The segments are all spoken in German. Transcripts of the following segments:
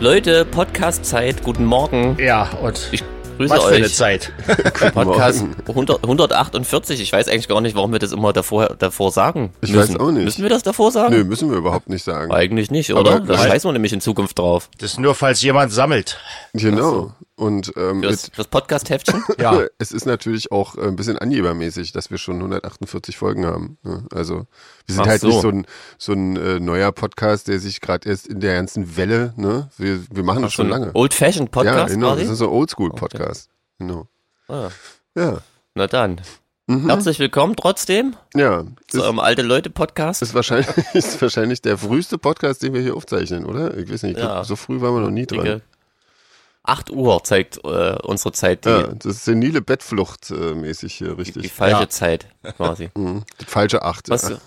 Leute, Podcast-Zeit, guten Morgen. Ja, und Ich grüße was für eine euch. Zeit. Podcast 100, 148. Ich weiß eigentlich gar nicht, warum wir das immer davor, davor sagen. Ich müssen. weiß auch nicht. Müssen wir das davor sagen? Nö, müssen wir überhaupt nicht sagen. Eigentlich nicht, oder? Aber- da scheißen wir nämlich in Zukunft drauf. Das ist nur, falls jemand sammelt. Genau. Und ähm, Fürs, mit, fürs Podcast-Heftchen? Ja. es ist natürlich auch äh, ein bisschen angebermäßig, dass wir schon 148 Folgen haben. ne? Also wir sind Ach halt so. nicht so ein, so ein äh, neuer Podcast, der sich gerade erst in der ganzen Welle, ne? Wir, wir machen das So schon ein lange. Old-Fashioned ja, Podcast genau. quasi? Das ist so ein Oldschool-Podcast. Genau. Ah, Ja. na dann. Mhm. Herzlich willkommen trotzdem Ja. zu eurem Alte-Leute-Podcast. ist, wahrscheinlich, ist wahrscheinlich der früheste Podcast, den wir hier aufzeichnen, oder? Ich weiß nicht. Ich Ja. glaub, so früh waren wir noch nie dran. Dicke 8 Uhr zeigt äh, unsere Zeit, die, Ja, das ist senile Bettflucht äh, mäßig hier, die, richtig. die falsche Ja. Zeit quasi. Mhm. Die falsche Acht. Was? Ja.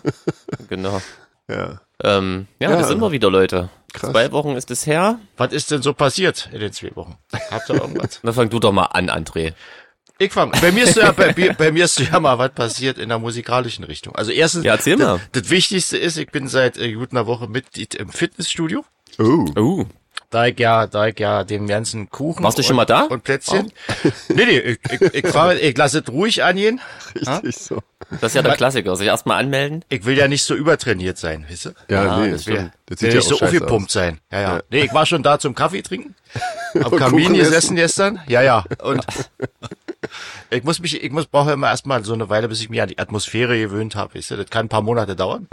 genau. ja. Ähm, ja, Ja. da sind wir wieder, Leute. Krass. Zwei Wochen ist es her. Was ist denn so passiert in den zwei Wochen? Habt ihr irgendwas? Na, fang du doch mal an, André. Ich fang, bei mir ist ja, bei, mir- bei mir ist ja mal was passiert in der musikalischen Richtung. Also erstens, Ja, erzähl mal. Das, das Wichtigste ist, ich bin seit äh, gut einer Woche Mitglied im Fitnessstudio. Oh. Uh, Da ich ja, da ich ja den ganzen Kuchen. Warst du schon und, mal da? Und Plätzchen. Nee, nee, ich, ich, ich, ich lasse es ruhig angehen. Richtig so. das ist ja der Klassiker. Sich erstmal anmelden. Ich will ja nicht so übertrainiert sein, weißt du? Ja, Ja, nee, das stimmt. Das will ja nicht so aufgepumpt aus. sein. Ja, ja, Ja. Nee, ich war schon da zum Kaffee trinken. Am Kamin gesessen essen. gestern. Ja, ja. Und ich muss mich, ich muss, brauche immer erstmal so eine Weile, bis ich mich an die Atmosphäre gewöhnt habe. Weißt du? Das kann ein paar Monate dauern.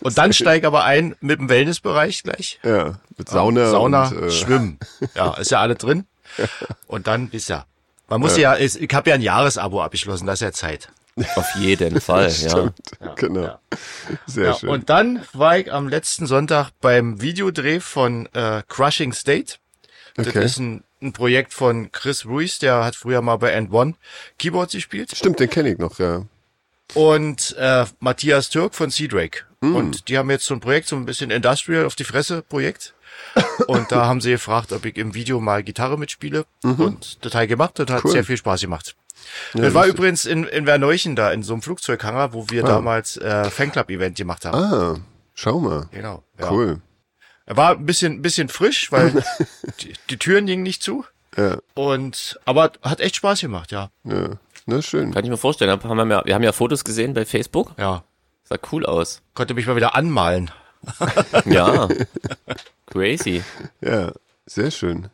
Und dann steige aber ein mit dem Wellnessbereich gleich. Ja, mit Sauna, Sauna, und, äh, Schwimmen. Ja, ist ja alle drin. Und dann ist ja. Man muss ja, ich, ich habe ja ein Jahresabo abgeschlossen, das ist ja Zeit. Auf jeden Fall, ja. Stimmt, genau. ja. Sehr Ja, schön. und dann war ich am letzten Sonntag beim Videodreh von äh, Crushing State. Das Okay. ist ein, ein Projekt von Chris Ruiz, der hat früher mal bei End One Keyboards gespielt. Stimmt, den kenne ich noch, ja. Und äh, Matthias Türk von Sea Drake. Mm. Und die haben jetzt so ein Projekt, so ein bisschen Industrial auf die Fresse Projekt. Und da haben sie gefragt, ob ich im Video mal Gitarre mitspiele. Und das habe ich gemacht. Das hat Mhm. Cool. sehr viel Spaß gemacht. Ja, das war übrigens in, in Werneuchen da, in so einem Flugzeughanger, wo wir Ah. damals äh, Fanclub-Event gemacht haben. Ah, schau mal. Genau. Ja. Cool. Er war ein bisschen, bisschen frisch, weil die, die Türen gingen nicht zu. Ja, Und, aber hat echt Spaß gemacht, ja. ja. Na, schön. Kann ich mir vorstellen. Haben wir, ja, wir haben ja Fotos gesehen bei Facebook. Ja. Sah cool aus. Konnte mich mal wieder anmalen. Ja. Crazy. Ja, sehr schön.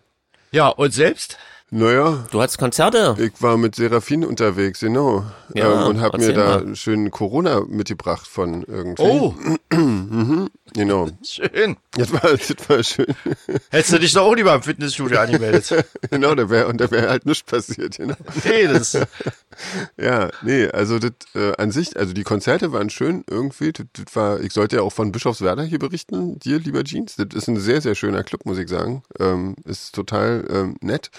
Ja, und selbst? Naja, Du hattest Konzerte. ich war mit Serafin unterwegs, genau. Ja, ähm, und hab mir da mal. schön Corona mitgebracht von irgendwie. Oh, Genau. schön. Das war, das war schön. Hättest du dich doch auch lieber im Fitnessstudio angemeldet. genau, da wäre und da wäre halt nichts passiert. Genau. Nee, das, Ja, nee, also das äh, an sich, also die Konzerte waren schön irgendwie. Das, das war, ich sollte ja auch von Bischofswerda hier berichten, dir, lieber Jeans. Das ist ein sehr, sehr schöner Club, muss ich sagen. Ähm, ist total ähm, nett.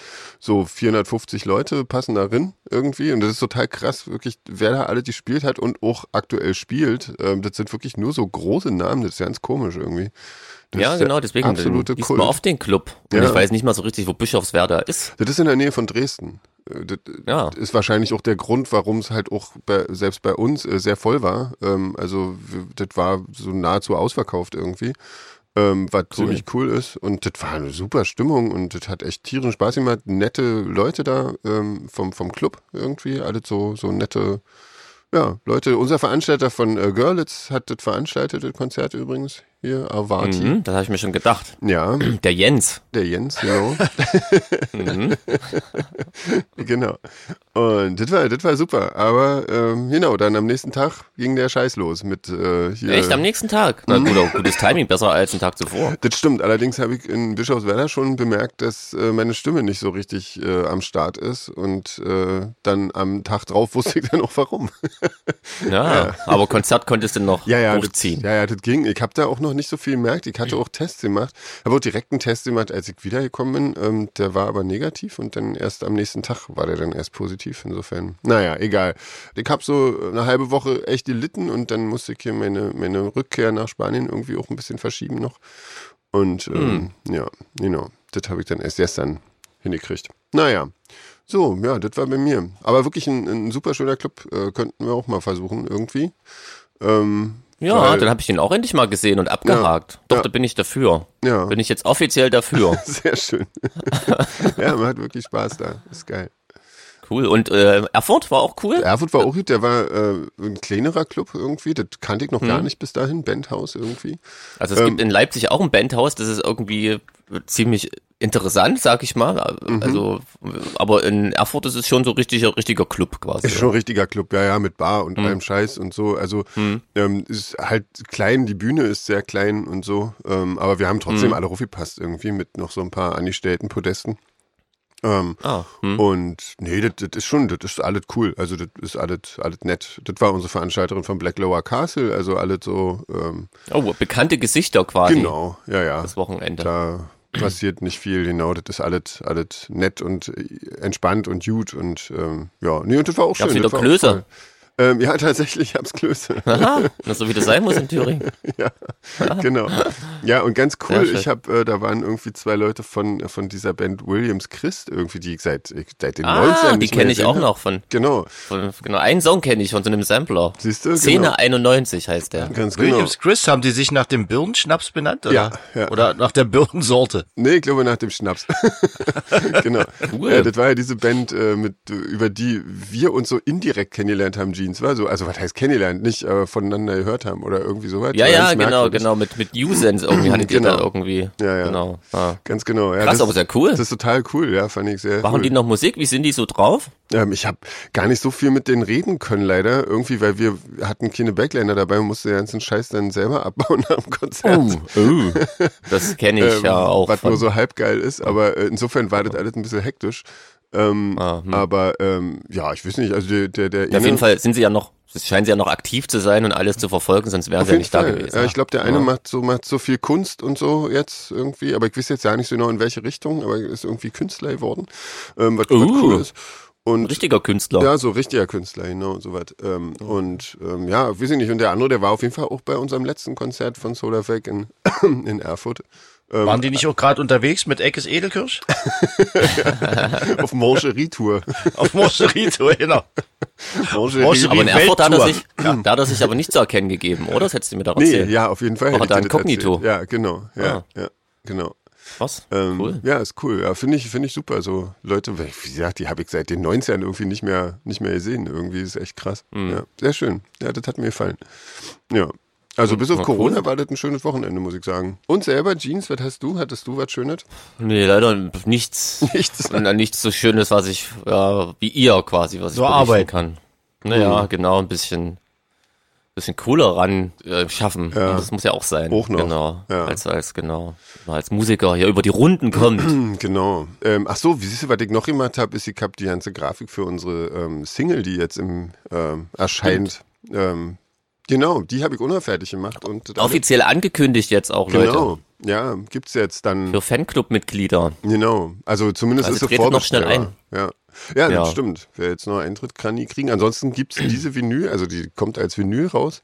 So 450 Leute passen da rein irgendwie und das ist total krass, wirklich, wer da alle gespielt hat und auch aktuell spielt. Ähm, das sind wirklich nur so große Namen, das ist ganz komisch irgendwie. Das Ja, genau, deswegen absolute liest Kult. man oft den Club. Und Ja. ich weiß nicht mal so richtig, wo Bischofswerda ist. Das ist in der Nähe von Dresden. Äh, Das Ja. ist wahrscheinlich auch der Grund, warum es halt auch bei, selbst bei uns äh, sehr voll war. Ähm, also das war so nahezu ausverkauft irgendwie. Ähm, was ziemlich cool ist. Und das war eine super Stimmung und das hat echt tierisch Spaß gemacht. Nette Leute da ähm, vom, vom Club irgendwie. Alle so, so nette ja, Leute. Unser Veranstalter von äh, Görlitz hat das veranstaltet, das Konzert übrigens. Hier, Avati. Mhm, das habe ich mir schon gedacht. Ja, Der Jens. der Jens, genau. Mhm. Genau. Und das war, das war super. Aber ähm, genau, dann am nächsten Tag ging der Scheiß los mit äh, hier. Echt am nächsten Tag. Na gut, auch gutes Timing, besser als einen Tag zuvor. Das stimmt. Allerdings habe ich in Bischofswerda schon bemerkt, dass äh, meine Stimme nicht so richtig äh, am Start ist. Und äh, dann am Tag drauf wusste ich dann auch warum. Ja, aber Konzert konntest du noch Ja, ja, das, hochziehen. ja, ja, das ging. Ich habe da auch noch nicht so viel gemerkt. Ich hatte auch Tests gemacht. Habe auch direkt einen Test gemacht, als ich wiedergekommen bin. Ähm, der war aber negativ und dann erst am nächsten Tag war der dann erst positiv. Insofern, naja, egal. Ich habe so eine halbe Woche echt gelitten und dann musste ich hier meine, meine Rückkehr nach Spanien irgendwie auch ein bisschen verschieben noch. Und ähm, ja, genau. Das habe ich dann erst gestern hingekriegt. Naja. So, ja, das war bei mir. Aber wirklich ein, ein super schöner Club. Äh, könnten wir auch mal versuchen, irgendwie. Ähm, Ja, Weil- dann habe ich den auch endlich mal gesehen und abgehakt. Doch, Ja. da bin ich dafür. Ja. Bin ich jetzt offiziell dafür. Sehr schön. ja, man hat wirklich Spaß da. Ist geil. cool. Und äh, Erfurt war auch cool. Erfurt war auch gut, der war äh, ein kleinerer Club irgendwie, das kannte ich noch Hm. gar nicht bis dahin, Bandhaus irgendwie. Also es Ähm, gibt in Leipzig auch ein Bandhaus, das ist irgendwie ziemlich interessant, sag ich mal. Mhm. Also, aber in Erfurt ist es schon so richtiger, richtiger Club quasi. Ist schon ein richtiger Club, ja, ja, mit Bar und allem Scheiß und so. Also ähm, ist halt klein, die Bühne ist sehr klein und so. Ähm, aber wir haben trotzdem Hm. alle raufgepasst irgendwie mit noch so ein paar angestellten Podesten. Ähm, Ah, hm. Und nee, das, das ist schon, das ist alles cool. Also das ist alles, alles nett. Das war unsere Veranstalterin von Black Lower Castle, also alles so, ähm, Oh, bekannte Gesichter quasi. genau, ja, ja. Das Wochenende. Da passiert nicht viel, genau. Das ist alles, alles nett und äh, entspannt und gut und ähm, ja, nee, und das war auch Gab's schön. wieder das Ähm, ja, tatsächlich hab's Klöße. Aha, so wie das sein muss in Thüringen. ja, genau. Ja, und ganz cool, ich habe, äh, da waren irgendwie zwei Leute von, von dieser Band Williams Christ, irgendwie, die ich seit, ich- seit den 90ern Ah, die nicht mehr kenne ich auch hab. noch von, Genau, von, genau, einen Song kenne ich von so einem Sampler. siehst du? Szene Genau. 91 heißt der. Ganz genau. Williams Chris, haben die sich nach dem Birnenschnaps benannt? Oder? Ja, ja. Oder nach der Birnensorte? Nee, ich glaube nach dem Schnaps. genau. Cool. Ja, das war ja diese Band, äh, mit, äh, über die wir uns so indirekt kennengelernt haben, Jeans, war so, also was heißt kennengelernt, nicht äh, voneinander gehört haben oder irgendwie sowas. Ja, ja, ganz genau, genau, mit, mit U-Sense irgendwie hattet ihr da Genau. irgendwie. Ja, ja. Genau. Ah. Ganz genau. Ja, Krass, das, aber sehr cool. Das ist total cool, ja, fand ich sehr Machen cool. die noch Musik? Wie sind die so drauf? Ähm, ich habe gar nicht so viel mit denen reden können, leider. Irgendwie, weil wir hatten keine Backliner dabei und mussten den ganzen Scheiß dann selber abbauen am Konzert. oh. Das kenne ich Ähm, ja auch. Was nur so halb geil ist, aber äh, insofern war das alles ein bisschen hektisch. Ähm, Ah, hm. Aber ähm, ja, ich weiß nicht, also der, der, der ja, auf jeden Fall sind sie ja noch, scheinen sie ja noch aktiv zu sein und alles zu verfolgen, sonst wären sie ja nicht Fall. da gewesen. Ja, ich glaube, der eine Ja. macht so macht so viel Kunst und so jetzt irgendwie, aber ich weiß jetzt ja nicht so genau in welche Richtung, aber er ist irgendwie Künstler geworden, ähm, was, was Uh. cool ist. Und Richtiger Künstler. ja, so richtiger Künstler, genau, soweit. Ähm, und ähm, ja, weiß ich nicht. Und der andere, der war auf jeden Fall auch bei unserem letzten Konzert von Solarfake in, in Erfurt. Ähm, Waren die nicht auch gerade unterwegs mit Eckes Edelkirsch? auf Morcherie-Tour. Auf Moscherito, genau. Morcherie. aber in Erfurt hat er, sich, da hat er sich aber nicht zu erkennen gegeben, oder? Das hättest du mir doch Nee, erzählt. ja, auf jeden Fall. Ich da inkognito? Ja, genau. Ja, Ah. ja, genau. Was? Ähm, cool. Ja, ist cool. Ja, finde ich, finde ich super. So Leute, wie gesagt, die habe ich seit den 90ern irgendwie nicht mehr, nicht mehr gesehen. Irgendwie ist echt krass. Mhm. Ja, sehr schön. Ja, das hat mir gefallen. Ja. Also bis auf Na, Corona cool. war das ein schönes Wochenende, muss ich sagen. Und selber, Jeans, was hast du? Hattest du was Schönes? Nee, leider nichts. Nichts. Und dann nichts so Schönes, was ich, ja, wie ihr quasi, was ich Nur berichten Arbeit. kann. Naja, genau, ein bisschen, bisschen cooler ran äh, schaffen. Ja. Das muss ja auch sein. Auch noch. Genau. Ja. Als, als, genau. Als Musiker hier über die Runden kommt. Genau. Ähm, ach so, wie siehst du, was ich noch gemacht habe, ist, ich habe die ganze Grafik für unsere ähm, Single, die jetzt im ähm, erscheint. Ähm, genau, die habe ich unfertig gemacht. Und Offiziell angekündigt jetzt auch, Leute. Genau. Ja, gibt's jetzt dann. Für Fanclub-Mitglieder. Genau, also zumindest Also ist tretet noch schnell vorbestellbar. Ja, ja, Ja. das stimmt. Wer jetzt noch Eintritt kann nie kriegen. Ansonsten gibt's diese Vinyl, also die kommt als Vinyl raus,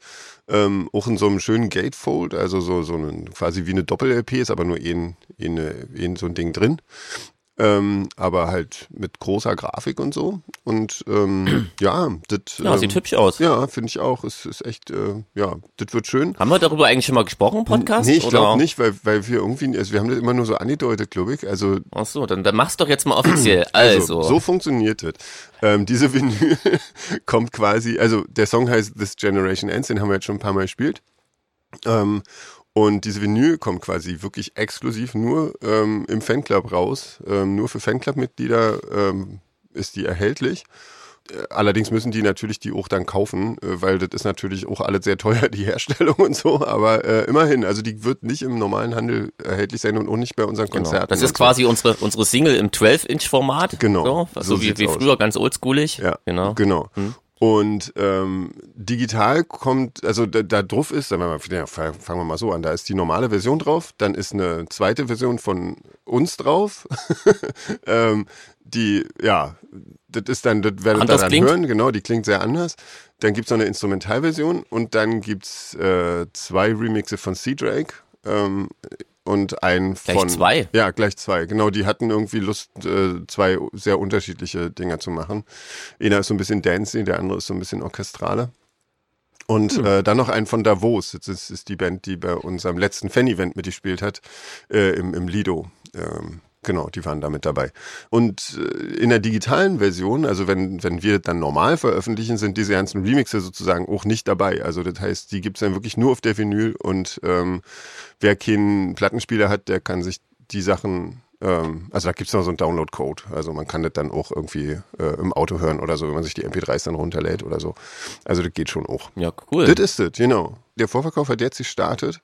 ähm, auch in so einem schönen Gatefold, also so, so ein, quasi wie eine Doppel-LP, ist aber nur ein, ein, ein so ein Ding drin. Ähm, aber halt mit großer Grafik und so. Und ähm, ja, das. Ja, ähm, sieht hübsch aus. Ja, finde ich auch. Es ist echt, äh, ja, das wird schön. Haben wir darüber eigentlich schon mal gesprochen im Podcast? Nee, ich glaube nicht, weil, weil wir irgendwie, also wir haben das immer nur so angedeutet, glaube ich. Also Ach so, dann, dann mach's doch jetzt mal offiziell. Also, so funktioniert es. Ähm, diese Vinyl kommt quasi, also der Song heißt This Generation Ends, den haben wir jetzt schon ein paar Mal gespielt. Ähm, und diese Vinyl kommt quasi wirklich exklusiv nur ähm, im Fanclub raus. Ähm, nur für Fanclub-Mitglieder ähm, ist die erhältlich. Äh, Allerdings müssen die natürlich die auch dann kaufen, äh, weil das ist natürlich auch alles sehr teuer, die Herstellung und so. Aber äh, immerhin, also die wird nicht im normalen Handel erhältlich sein und auch nicht bei unseren genau. Konzerten. Das und ist quasi unsere, unsere Single im 12-Inch-Format. Genau, So, so also wie, sieht's wie aus. früher, ganz oldschoolig. Ja, genau. Genau. Und ähm, digital kommt, also da, da drauf ist, sagen wir mal, fangen wir mal so an, da ist die normale Version drauf, dann ist eine zweite Version von uns drauf, ähm, die, ja, das ist dann, das werdet ihr dann klingt? hören, genau, die klingt sehr anders. Dann gibt's noch eine Instrumentalversion und dann gibt's äh, zwei Remixe von Sea Drake ähm, und ein Gleich von... zwei? Ja, gleich zwei. Genau, die hatten irgendwie Lust, äh, zwei sehr unterschiedliche Dinger zu machen. Einer ist so ein bisschen dancey, der andere ist so ein bisschen orchestraler. Und äh, dann noch einen von Davos. Das ist, ist die Band, die bei unserem letzten Fan-Event mitgespielt hat, äh, im, im Lido. Ähm, Genau, die waren da mit dabei. Und äh, in der digitalen Version, also wenn, wenn wir dann normal veröffentlichen, sind diese ganzen Remixe sozusagen auch nicht dabei. Also das heißt, die gibt's dann wirklich nur auf der Vinyl und ähm, wer keinen Plattenspieler hat, der kann sich die Sachen, ähm, also da gibt's noch so einen Download-Code. Also man kann das dann auch irgendwie äh, im Auto hören oder so, wenn man sich die MP3s dann runterlädt oder so. Also das geht schon auch. Ja, cool. Das ist es, genau. Der Vorverkauf hat jetzt gestartet.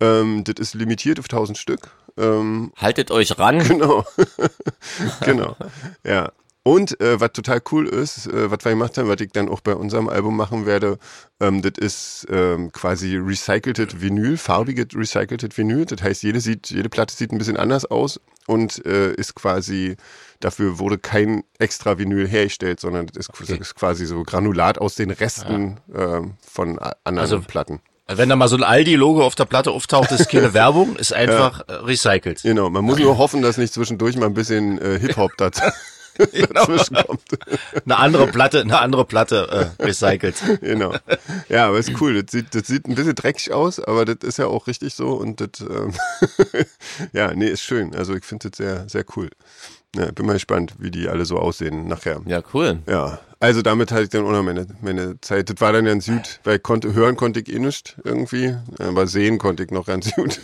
Ähm, das ist limitiert auf 1000 Stück. Ähm, Haltet euch ran. Genau. genau. Ja. Und äh, was total cool ist, äh, was wir gemacht haben, was ich dann auch bei unserem Album machen werde, ähm, das ist ähm, quasi recyceltes Vinyl, farbiges recyceltes Vinyl. Das heißt, jede, sieht, jede Platte sieht ein bisschen anders aus und äh, ist quasi, dafür wurde kein extra Vinyl hergestellt, sondern das ist, Okay. das ist quasi so Granulat aus den Resten ähm, von anderen Also- Platten. Wenn da mal so ein Aldi-Logo auf der Platte auftaucht, ist keine Werbung, ist einfach äh, recycelt. Genau, man muss nur hoffen, dass nicht zwischendurch mal ein bisschen äh, Hip-Hop dazu dazwischen kommt. Eine andere Platte, eine andere Platte äh, recycelt. genau. Ja, aber ist cool. Das sieht, das sieht ein bisschen dreckig aus, aber das ist ja auch richtig so und das, ähm, ja, nee, ist schön. Also ich finde das sehr, sehr cool. Ja, bin mal gespannt, wie die alle so aussehen nachher. Ja, cool. Ja, also damit hatte ich dann auch noch meine, meine Zeit. Das war dann ganz gut, weil konnte, hören konnte ich eh nicht irgendwie, aber sehen konnte ich noch ganz gut.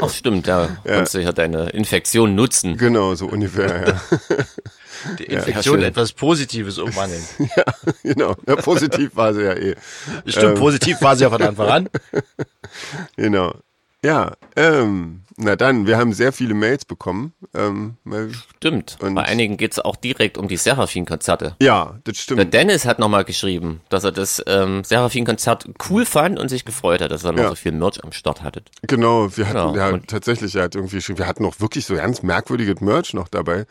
Ach, stimmt, ja. Konntest du ja deine Infektion nutzen. genau, so ungefähr, ja. Die Infektion schön. etwas Positives umwandeln. ja genau. Ja, positiv war sie ja eh. Stimmt, Ähm. positiv war sie ja von Anfang an. Genau. Ja, ähm, na dann, wir haben sehr viele Mails bekommen. Ähm, Stimmt. Und- Bei einigen geht's auch direkt um die Seraphin-Konzerte. ja, das Der stimmt. Dennis hat nochmal geschrieben, dass er das ähm, Seraphin-Konzert cool fand und sich gefreut hat, dass er noch Ja. so viel Merch am Start hattet. Genau, wir hatten, Genau. ja, Und- tatsächlich, er hat irgendwie, schon- wir hatten noch wirklich so ganz merkwürdiges Merch noch dabei.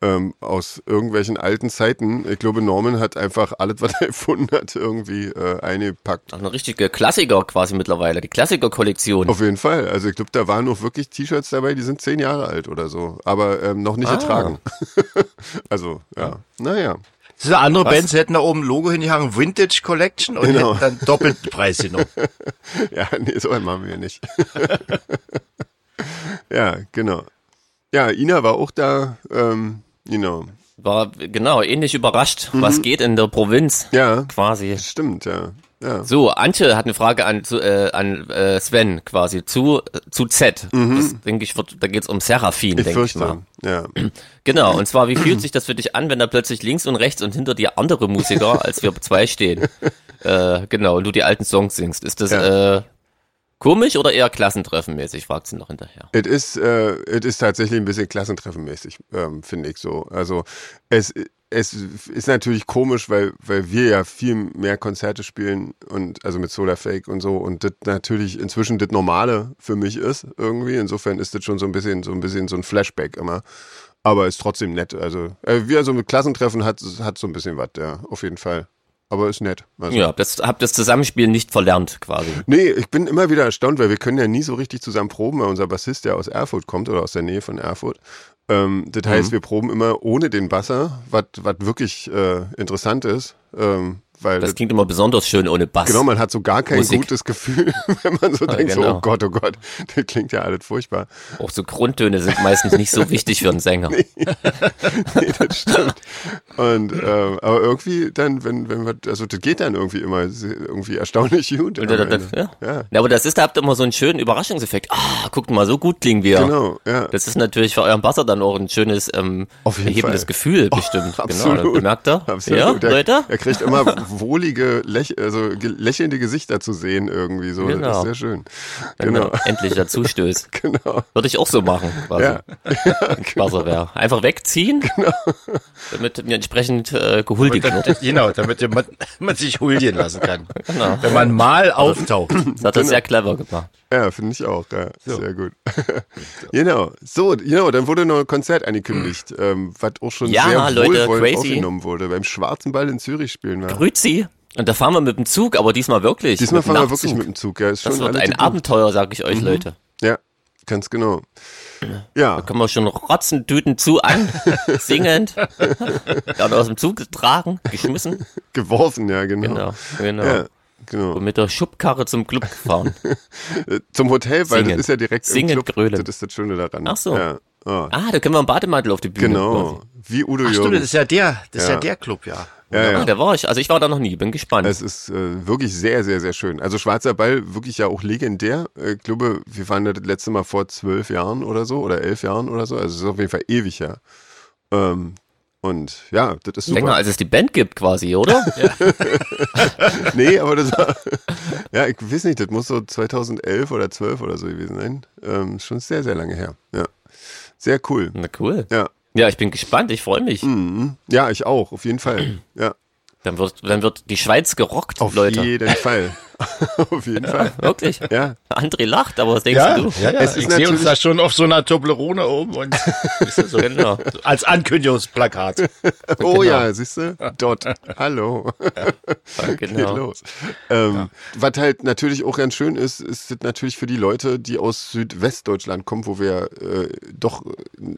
Ähm, aus irgendwelchen alten Zeiten. Ich glaube, Norman hat einfach alles, was er erfunden hat, irgendwie äh, eingepackt. Auch eine richtige Klassiker quasi mittlerweile, die Klassiker-Kollektion. Auf jeden Fall. Also ich glaube, da waren noch wirklich T-Shirts dabei, die sind zehn Jahre alt oder so, aber ähm, noch nicht Ah. ertragen. also, ja. Naja. Diese andere Bands hätten da oben ein Logo hingehangen, Vintage Collection und Genau. hätten dann doppelten Preis genommen. Ja, nee, so einen machen wir nicht. ja, genau. Ja, Ina war auch da, ähm, genau. War genau ähnlich überrascht, Mhm. was geht in der Provinz Ja, quasi. stimmt, ja. Ja, So, Antje hat eine Frage an, zu, äh, an äh, Sven quasi zu zu Z. Das denke ich wird, da geht's um Seraphin, Mhm. denke ich mal. Ja. Genau. Und zwar, wie fühlt sich das für dich an, wenn da plötzlich links und rechts und hinter dir andere Musiker als wir zwei stehen? äh, genau. Und du die alten Songs singst. Ist das äh, komisch oder eher klassentreffenmäßig? Fragt sie noch hinterher. Es ist, äh, es ist tatsächlich ein bisschen klassentreffenmäßig, ähm, finde ich so. Also es, es ist natürlich komisch, weil, weil wir ja viel mehr Konzerte spielen und also mit Solar Fake und so und das natürlich inzwischen das Normale für mich ist irgendwie. Insofern ist das schon so ein bisschen, so ein bisschen so ein Flashback immer. Aber ist trotzdem nett. Also äh, wie also mit Klassentreffen hat, hat so ein bisschen was, ja, auf jeden Fall. Aber ist nett. Also, Ja, das habt das Zusammenspiel nicht verlernt quasi. Nee, ich bin immer wieder erstaunt, weil wir können ja nie so richtig zusammen proben, weil unser Bassist ja aus Erfurt kommt oder aus der Nähe von Erfurt. Ähm, das Mhm. heißt, wir proben immer ohne den Basser, was was wirklich äh, interessant ist, ähm, weil Das klingt immer besonders schön ohne Bass. genau, man hat so gar kein Musik. gutes Gefühl, wenn man so denkt, so, genau. oh Gott, oh Gott, das klingt ja alles furchtbar. Auch so Grundtöne sind meistens nicht so wichtig für einen Sänger. nee, das stimmt. Und ähm, aber irgendwie dann, wenn wenn wir, also das geht dann irgendwie immer irgendwie erstaunlich gut. Und das, ja. ja, ja, aber das ist, da habt ihr immer so einen schönen Überraschungseffekt. Ah, guckt mal, so gut klingen wir. genau, ja. Das ist natürlich für euren Basser dann auch ein schönes, ähm, erhebendes Fall. Gefühl bestimmt. Genau, absolut. dann bemerkt ihr? Absolut. Ja, Leute? Er kriegt immer wohlige, läch also lächelnde Gesichter zu sehen irgendwie so. Das Genau. ist sehr schön. Wenn Genau, er endlich dazu stößt. genau. Würde ich auch so machen, quasi. Ja, Basser wäre. Einfach wegziehen, Genau. damit mir entsprechend äh, gehuldigt wird. genau, damit man, man sich huldigen lassen kann. Genau. Wenn man mal auftaucht. Das hat er sehr clever gemacht. ja finde ich auch. Ja, Sehr gut. genau. So, genau, dann wurde noch ein Konzert angekündigt, ähm, was auch schon Ja, sehr Leute, wohlwollend crazy. aufgenommen wurde. Beim Schwarzen Ball in Zürich spielen wir. Grüezi. Und da fahren wir mit dem Zug, aber diesmal wirklich. Diesmal fahren wir Nachtzug. wirklich mit dem Zug. Ja, ist Das schon wird alles ein. Abenteuer, sag ich euch, Leute. Ja, ganz genau. Ja, Können wir schon rotzen, Tüten zu an, singend, dann aus dem Zug getragen, geschmissen. geworfen, ja, genau. Genau, genau. Ja. genau. Und mit der Schubkarre zum Club gefahren. Zum Hotel, weil Singen. das ist ja direkt Singen, im Club. grölen. Das ist das Schöne daran. Ach so. Ja. Ah, Ah, da können wir einen Bademantel auf die Bühne. genau. quasi. Wie Udo Ach stimmt, das Jürgens. ist ja der, das ist Ja. ja der Club, ja. Ja, ja. da war ich. Also ich war da noch nie, bin gespannt. Es ist äh, wirklich sehr, sehr, sehr schön. Also Schwarzer Ball, wirklich ja auch legendär. Äh, Ich glaube, wir waren da das letzte Mal vor zwölf Jahren oder so oder elf Jahren oder so. Also es ist auf jeden Fall ewig her. Ähm, und ja, das ist super. Länger als es die Band gibt quasi, oder? Nee, aber das war, ja, ich weiß nicht, das muss so 2011 oder 12 oder so gewesen sein. Ähm, schon sehr, sehr lange her. Ja. Sehr cool. Na cool. Ja. Ja, ich bin gespannt, ich freue mich. Mhm. Ja, ich auch, auf jeden Fall. Ja. Dann wird, dann wird die Schweiz gerockt, Auf Leute. jeden Fall. auf jeden Fall. Wirklich? Ja. André lacht, aber was denkst Ja, du? ja, ja. Es ist ich sehe uns da schon auf so einer Toblerone oben und so, Genau. als Ankündigungsplakat. Oh ja, siehst du? Dort. Hallo. Ja, Geht genau. los. Ähm, Was halt natürlich auch ganz schön ist, ist natürlich für die Leute, die aus Südwestdeutschland kommen, wo wir äh, doch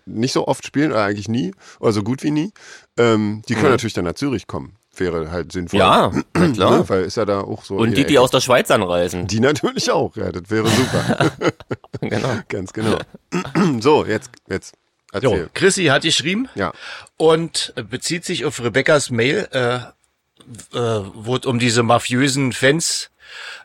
nicht so oft spielen, oder eigentlich nie, oder so gut wie nie. Ähm, die können natürlich dann nach Zürich kommen. Wäre halt sinnvoll. Ja, na klar. Ne? Weil ist ja da auch so. Und die, die aus der Schweiz anreisen. Die natürlich auch, ja, das wäre super. Genau. Ganz genau. so, jetzt, jetzt. Jo, Erzähl. Chrissy hat geschrieben Ja. und bezieht sich auf Rebecca's Mail, äh, äh, wo es um diese mafiösen Fans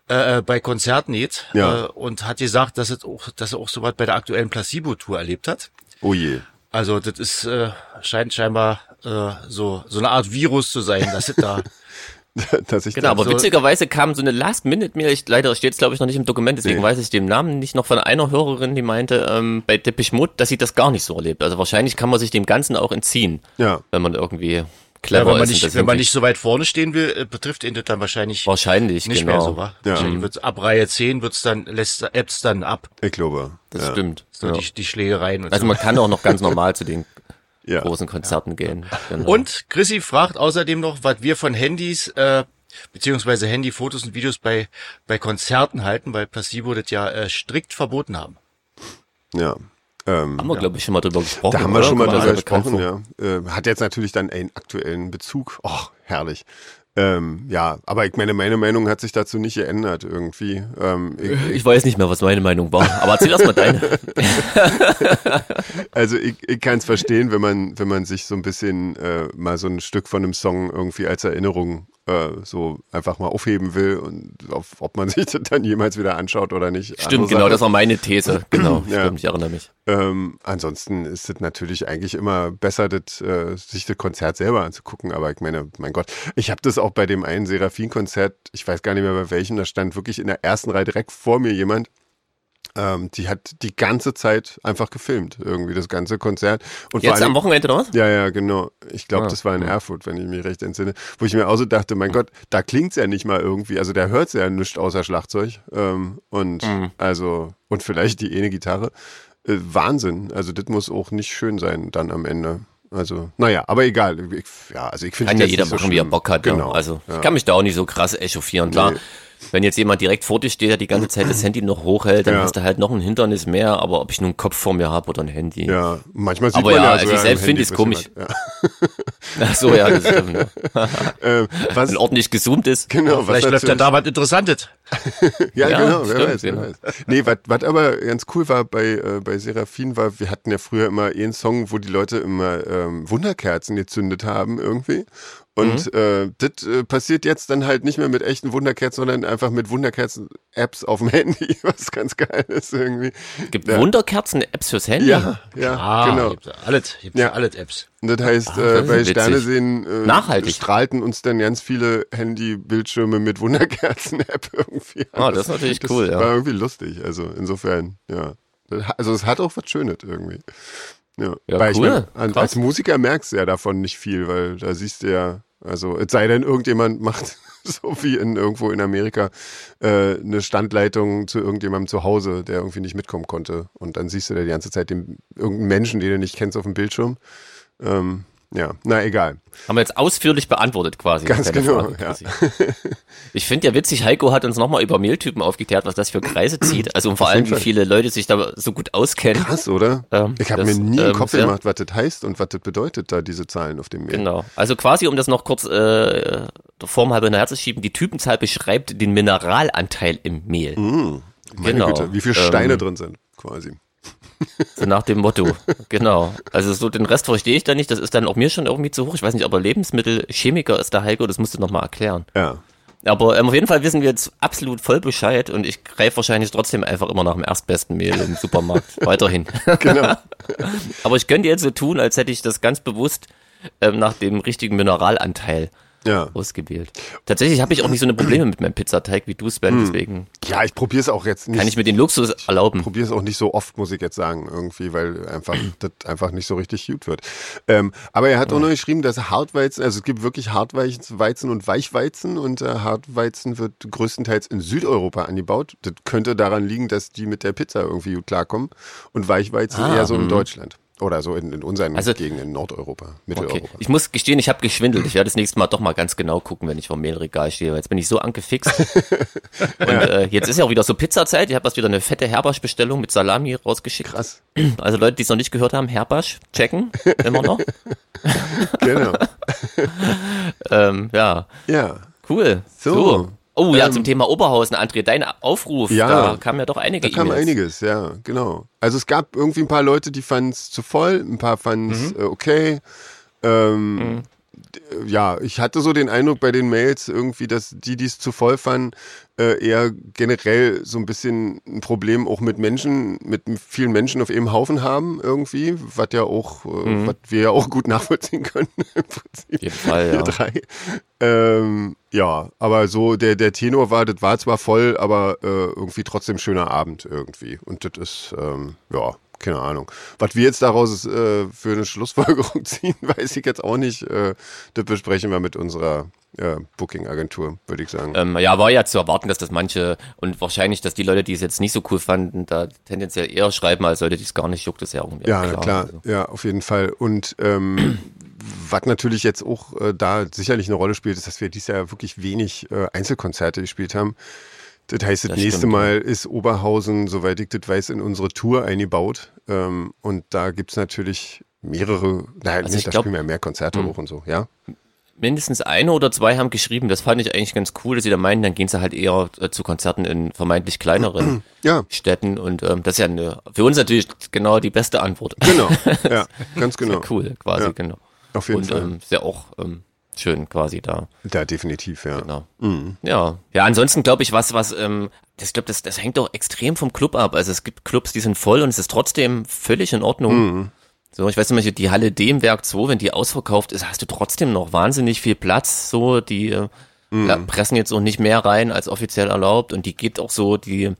äh, bei Konzerten geht Ja. äh, und hat gesagt, dass es auch, dass er auch so was bei der aktuellen Placebo-Tour erlebt hat. Oh je. Also das ist äh, scheint scheinbar äh, so so eine Art Virus zu sein, dass es da Dass ich Genau, aber so- witzigerweise kam so eine Last-Minute-Mail, ich, leider steht es glaube ich noch nicht im Dokument, deswegen Nee. weiß ich den Namen nicht noch von einer Hörerin, die meinte ähm, bei Depeche Mode, dass sie das gar nicht so erlebt. Also wahrscheinlich kann man sich dem Ganzen auch entziehen, Ja. wenn man irgendwie ja, clever wenn man ist. nicht das wenn man nicht so weit vorne stehen will, äh, betrifft ihn das dann wahrscheinlich wahrscheinlich, nicht genau. mehr so, wa? Ja. Wahrscheinlich wird's ab Reihe 10 wird's dann lässt Apps dann ab, Ich glaube. Das ja. stimmt. so ja. die, die Schlägereien und Also so. man kann auch noch ganz normal zu den Ja. großen Konzerten gehen. Genau. Und Chrissy fragt außerdem noch, was wir von Handys äh, beziehungsweise Handyfotos und Videos bei bei Konzerten halten, weil Placebo das ja äh, strikt verboten haben. Ja. Ähm, haben wir, glaube ich, schon mal drüber gesprochen. Da haben wir oder? schon mal drüber gesprochen, ja. Äh, hat jetzt natürlich dann einen aktuellen Bezug. Och, herrlich. Ähm, ja, aber ich meine, meine Meinung hat sich dazu nicht geändert irgendwie. Ähm, ich, vor. Ich weiß nicht mehr, was meine Meinung war. Aber erzähl erst mal deine. also ich, ich kann es verstehen, wenn man, wenn man sich so ein bisschen äh, mal so ein Stück von einem Song irgendwie als Erinnerung äh, so einfach mal aufheben will und auf, ob man sich das dann jemals wieder anschaut oder nicht. Stimmt, genau, das war meine These. Genau, Ja. stimmt, ich erinnere mich. Ähm, ansonsten ist es natürlich eigentlich immer besser, das, äh, sich das Konzert selber anzugucken. Aber ich meine, mein Gott, ich habe das auch bei dem einen Seraphin-Konzert, ich weiß gar nicht mehr bei welchem, da stand wirklich in der ersten Reihe direkt vor mir jemand. Ähm, die hat die ganze Zeit einfach gefilmt, irgendwie das ganze Konzert. Und Jetzt allem- am Wochenende was? ja, ja, genau. Ich glaube, Ah, das war in Erfurt, wenn ich mich recht entsinne. Wo ich mir auch so dachte, mein Gott, da klingt's ja nicht mal irgendwie. Also der hört's ja nichts außer Schlagzeug. Ähm, und Mhm. also, und vielleicht die eine Gitarre. Äh, Wahnsinn. Also das muss auch nicht schön sein dann am Ende. Also, naja, aber egal. Ich, ja, also ich finde Kann ja jeder so machen, wie er schlimm. Bock hat. Genau. Ja. Also ja. ich kann mich da auch nicht so krass echauffieren. Klar, Nee. Wenn jetzt jemand direkt vor dir steht, der die ganze Zeit das Handy noch hochhält, dann Ja. hast du halt noch ein Hindernis mehr. Aber ob ich nun einen Kopf vor mir habe oder ein Handy. ja, manchmal sieht Aber man ja, ja, also ich selbst finde es komisch. was. Ach so, ja, das stimmt. Ja. Ja. Ähm, was, Wenn ordentlich gezoomt ist. genau, was Vielleicht läuft ja da was Interessantes. Ja, Ja, genau, wer stimmt, weiß, wer weiß. Nee, was was aber ganz cool war bei, äh, bei Seraphin war, wir hatten ja früher immer einen Song, wo die Leute immer ähm, Wunderkerzen gezündet haben irgendwie. Und Mhm. äh, das äh, passiert jetzt dann halt nicht mehr mit echten Wunderkerzen, sondern einfach mit Wunderkerzen-Apps auf dem Handy, was ganz geil ist irgendwie. Gibt Ja. Wunderkerzen-Apps fürs Handy? Ja, ja, Ah, genau. gibt's alles, gibt's Ja. alles Apps. Und das heißt, das äh, ist bei witzig. Sterne sehen äh, Nachhaltig. strahlten uns dann ganz viele Handybildschirme mit Wunderkerzen-App irgendwie. Ah, das ist natürlich das cool, ja. War irgendwie lustig. Also insofern, ja. Also es hat auch was Schönes irgendwie. Ja, Ja, weil ich cool. an, Krass. als Musiker merkst du ja davon nicht viel, weil da siehst du ja, also es sei denn, irgendjemand macht so wie in irgendwo in Amerika äh, eine Standleitung zu irgendjemandem zu Hause, der irgendwie nicht mitkommen konnte. Und dann siehst du da die ganze Zeit den, irgendeinen Menschen, den du nicht kennst, auf dem Bildschirm. Ähm, ja, na egal. Haben wir jetzt ausführlich beantwortet quasi. Ganz genau, Frage ja. Ich finde ja witzig, Heiko hat uns nochmal über Mehltypen aufgeklärt, was das für Kreise zieht. Also und vor allem, wie viele Leute sich da so gut auskennen. Krass, oder? Ähm, ich habe mir nie einen ähm, Kopf gemacht, was das heißt und was das bedeutet, da diese Zahlen auf dem Mail. Genau. Also quasi, um das noch kurz äh, der Form halber hinterher zu schieben, die Typenzahl beschreibt den Mineralanteil im Mehl. Meine Genau. Güte, wie viele Ähm, Steine drin sind, quasi. So nach dem Motto. Genau. Also so den Rest verstehe ich da nicht. Das ist dann auch mir schon irgendwie zu hoch. Ich weiß nicht, aber Lebensmittelchemiker ist der Heiko, das musst du nochmal erklären. Ja. Aber ähm, auf jeden Fall wissen wir jetzt absolut voll Bescheid und ich greife wahrscheinlich trotzdem einfach immer nach dem erstbesten Mehl im Supermarkt. Weiterhin. Genau. Aber ich könnte jetzt so tun, als hätte ich das ganz bewusst ähm, nach dem richtigen Mineralanteil Ja. ausgewählt. Tatsächlich habe ich auch nicht so eine Probleme mit meinem Pizzateig wie du, Sven, deswegen Ja, ich probiere es auch jetzt nicht. kann ich mir den Luxus erlauben. probiere es auch nicht so oft, muss ich jetzt sagen, irgendwie, weil einfach das einfach nicht so richtig gut wird. Ähm, aber er hat auch noch geschrieben, dass Hartweizen, also es gibt wirklich Hartweizen und Weichweizen und äh, Hartweizen wird größtenteils in Südeuropa angebaut. Das könnte daran liegen, dass die mit der Pizza irgendwie gut klarkommen und Weichweizen Ah, eher so in hm. Deutschland. Oder so in, in unseren Also- Gegenden in Nordeuropa, Okay. Mitteleuropa. Ich muss gestehen, ich habe geschwindelt. Ich werde das nächste Mal doch mal ganz genau gucken, wenn ich vor dem Mehlregal stehe. weil Jetzt bin ich so angefixt. Und äh, jetzt ist ja auch wieder so Pizzazeit. Ich habe was wieder eine fette Herbasch-Bestellung mit Salami rausgeschickt. Krass. Also Leute, die es noch nicht gehört haben, Herbasch, checken. Immer noch. Genau. ähm, ja, Ja. cool. So. Oh ja, Ähm, zum Thema Oberhausen, André, dein Aufruf, Ja. da kamen ja doch einige Da kam E-Mails. einiges, ja, genau. Also es gab irgendwie ein paar Leute, die fanden es zu voll, ein paar fanden es Mhm. äh, okay. Ähm, d- Ja, ich hatte so den Eindruck bei den Mails irgendwie, dass die, die es zu voll fanden, äh, eher generell so ein bisschen ein Problem auch mit Menschen, mit vielen Menschen auf einem Haufen haben irgendwie, was ja auch, äh, Mhm. was wir ja auch gut nachvollziehen können im Prinzip. Jeden Fall, ja. drei. Ähm, ja, aber so der, der Tenor war, das war zwar voll, aber äh, irgendwie trotzdem schöner Abend irgendwie. Und das ist, ähm, ja, keine Ahnung. Was wir jetzt daraus äh, für eine Schlussfolgerung ziehen, weiß ich jetzt auch nicht. Äh, das besprechen wir mit unserer äh, Booking-Agentur, würde ich sagen. Ähm, ja, war ja zu erwarten, dass das manche und wahrscheinlich, dass die Leute, die es jetzt nicht so cool fanden, da tendenziell eher schreiben, als Leute, die es gar nicht juckt, ist ja irgendwie Ja, klar. klar, Also. ja, auf jeden Fall. Und ähm, was natürlich jetzt auch äh, da sicherlich eine Rolle spielt, ist, dass wir dieses Jahr wirklich wenig äh, Einzelkonzerte gespielt haben. Das heißt, das, Das nächste stimmt, Mal ist Oberhausen, soweit ich das weiß, in unsere Tour eingebaut. Ähm, und da gibt's natürlich mehrere, naja, Also nee, ich da glaub- spielen wir mehr Konzerte hoch und so, ja? Mindestens eine oder zwei haben geschrieben, das fand ich eigentlich ganz cool, dass sie da meinen, dann gehen sie halt eher äh, zu Konzerten in vermeintlich kleineren Ja, Städten und ähm, das ist ja eine, für uns natürlich genau die beste Antwort. genau. Ja, ganz genau. cool, quasi, Ja, genau. Auf jeden Und Fall. ähm, ist ja auch ähm, schön quasi da. ja, definitiv, ja. Genau. Mhm. Ja. Ja, ansonsten glaube ich, was, was, ähm, das, ich glaube, das, das hängt doch extrem vom Club ab. Also es gibt Clubs, die sind voll und es ist trotzdem völlig in Ordnung. Mhm. So, ich weiß zum Beispiel, die Halle D im Werk 2, wenn die ausverkauft ist, hast du trotzdem noch wahnsinnig viel Platz. So, die äh, Mhm. ja, pressen jetzt auch nicht mehr rein als offiziell erlaubt und die geht auch so, die,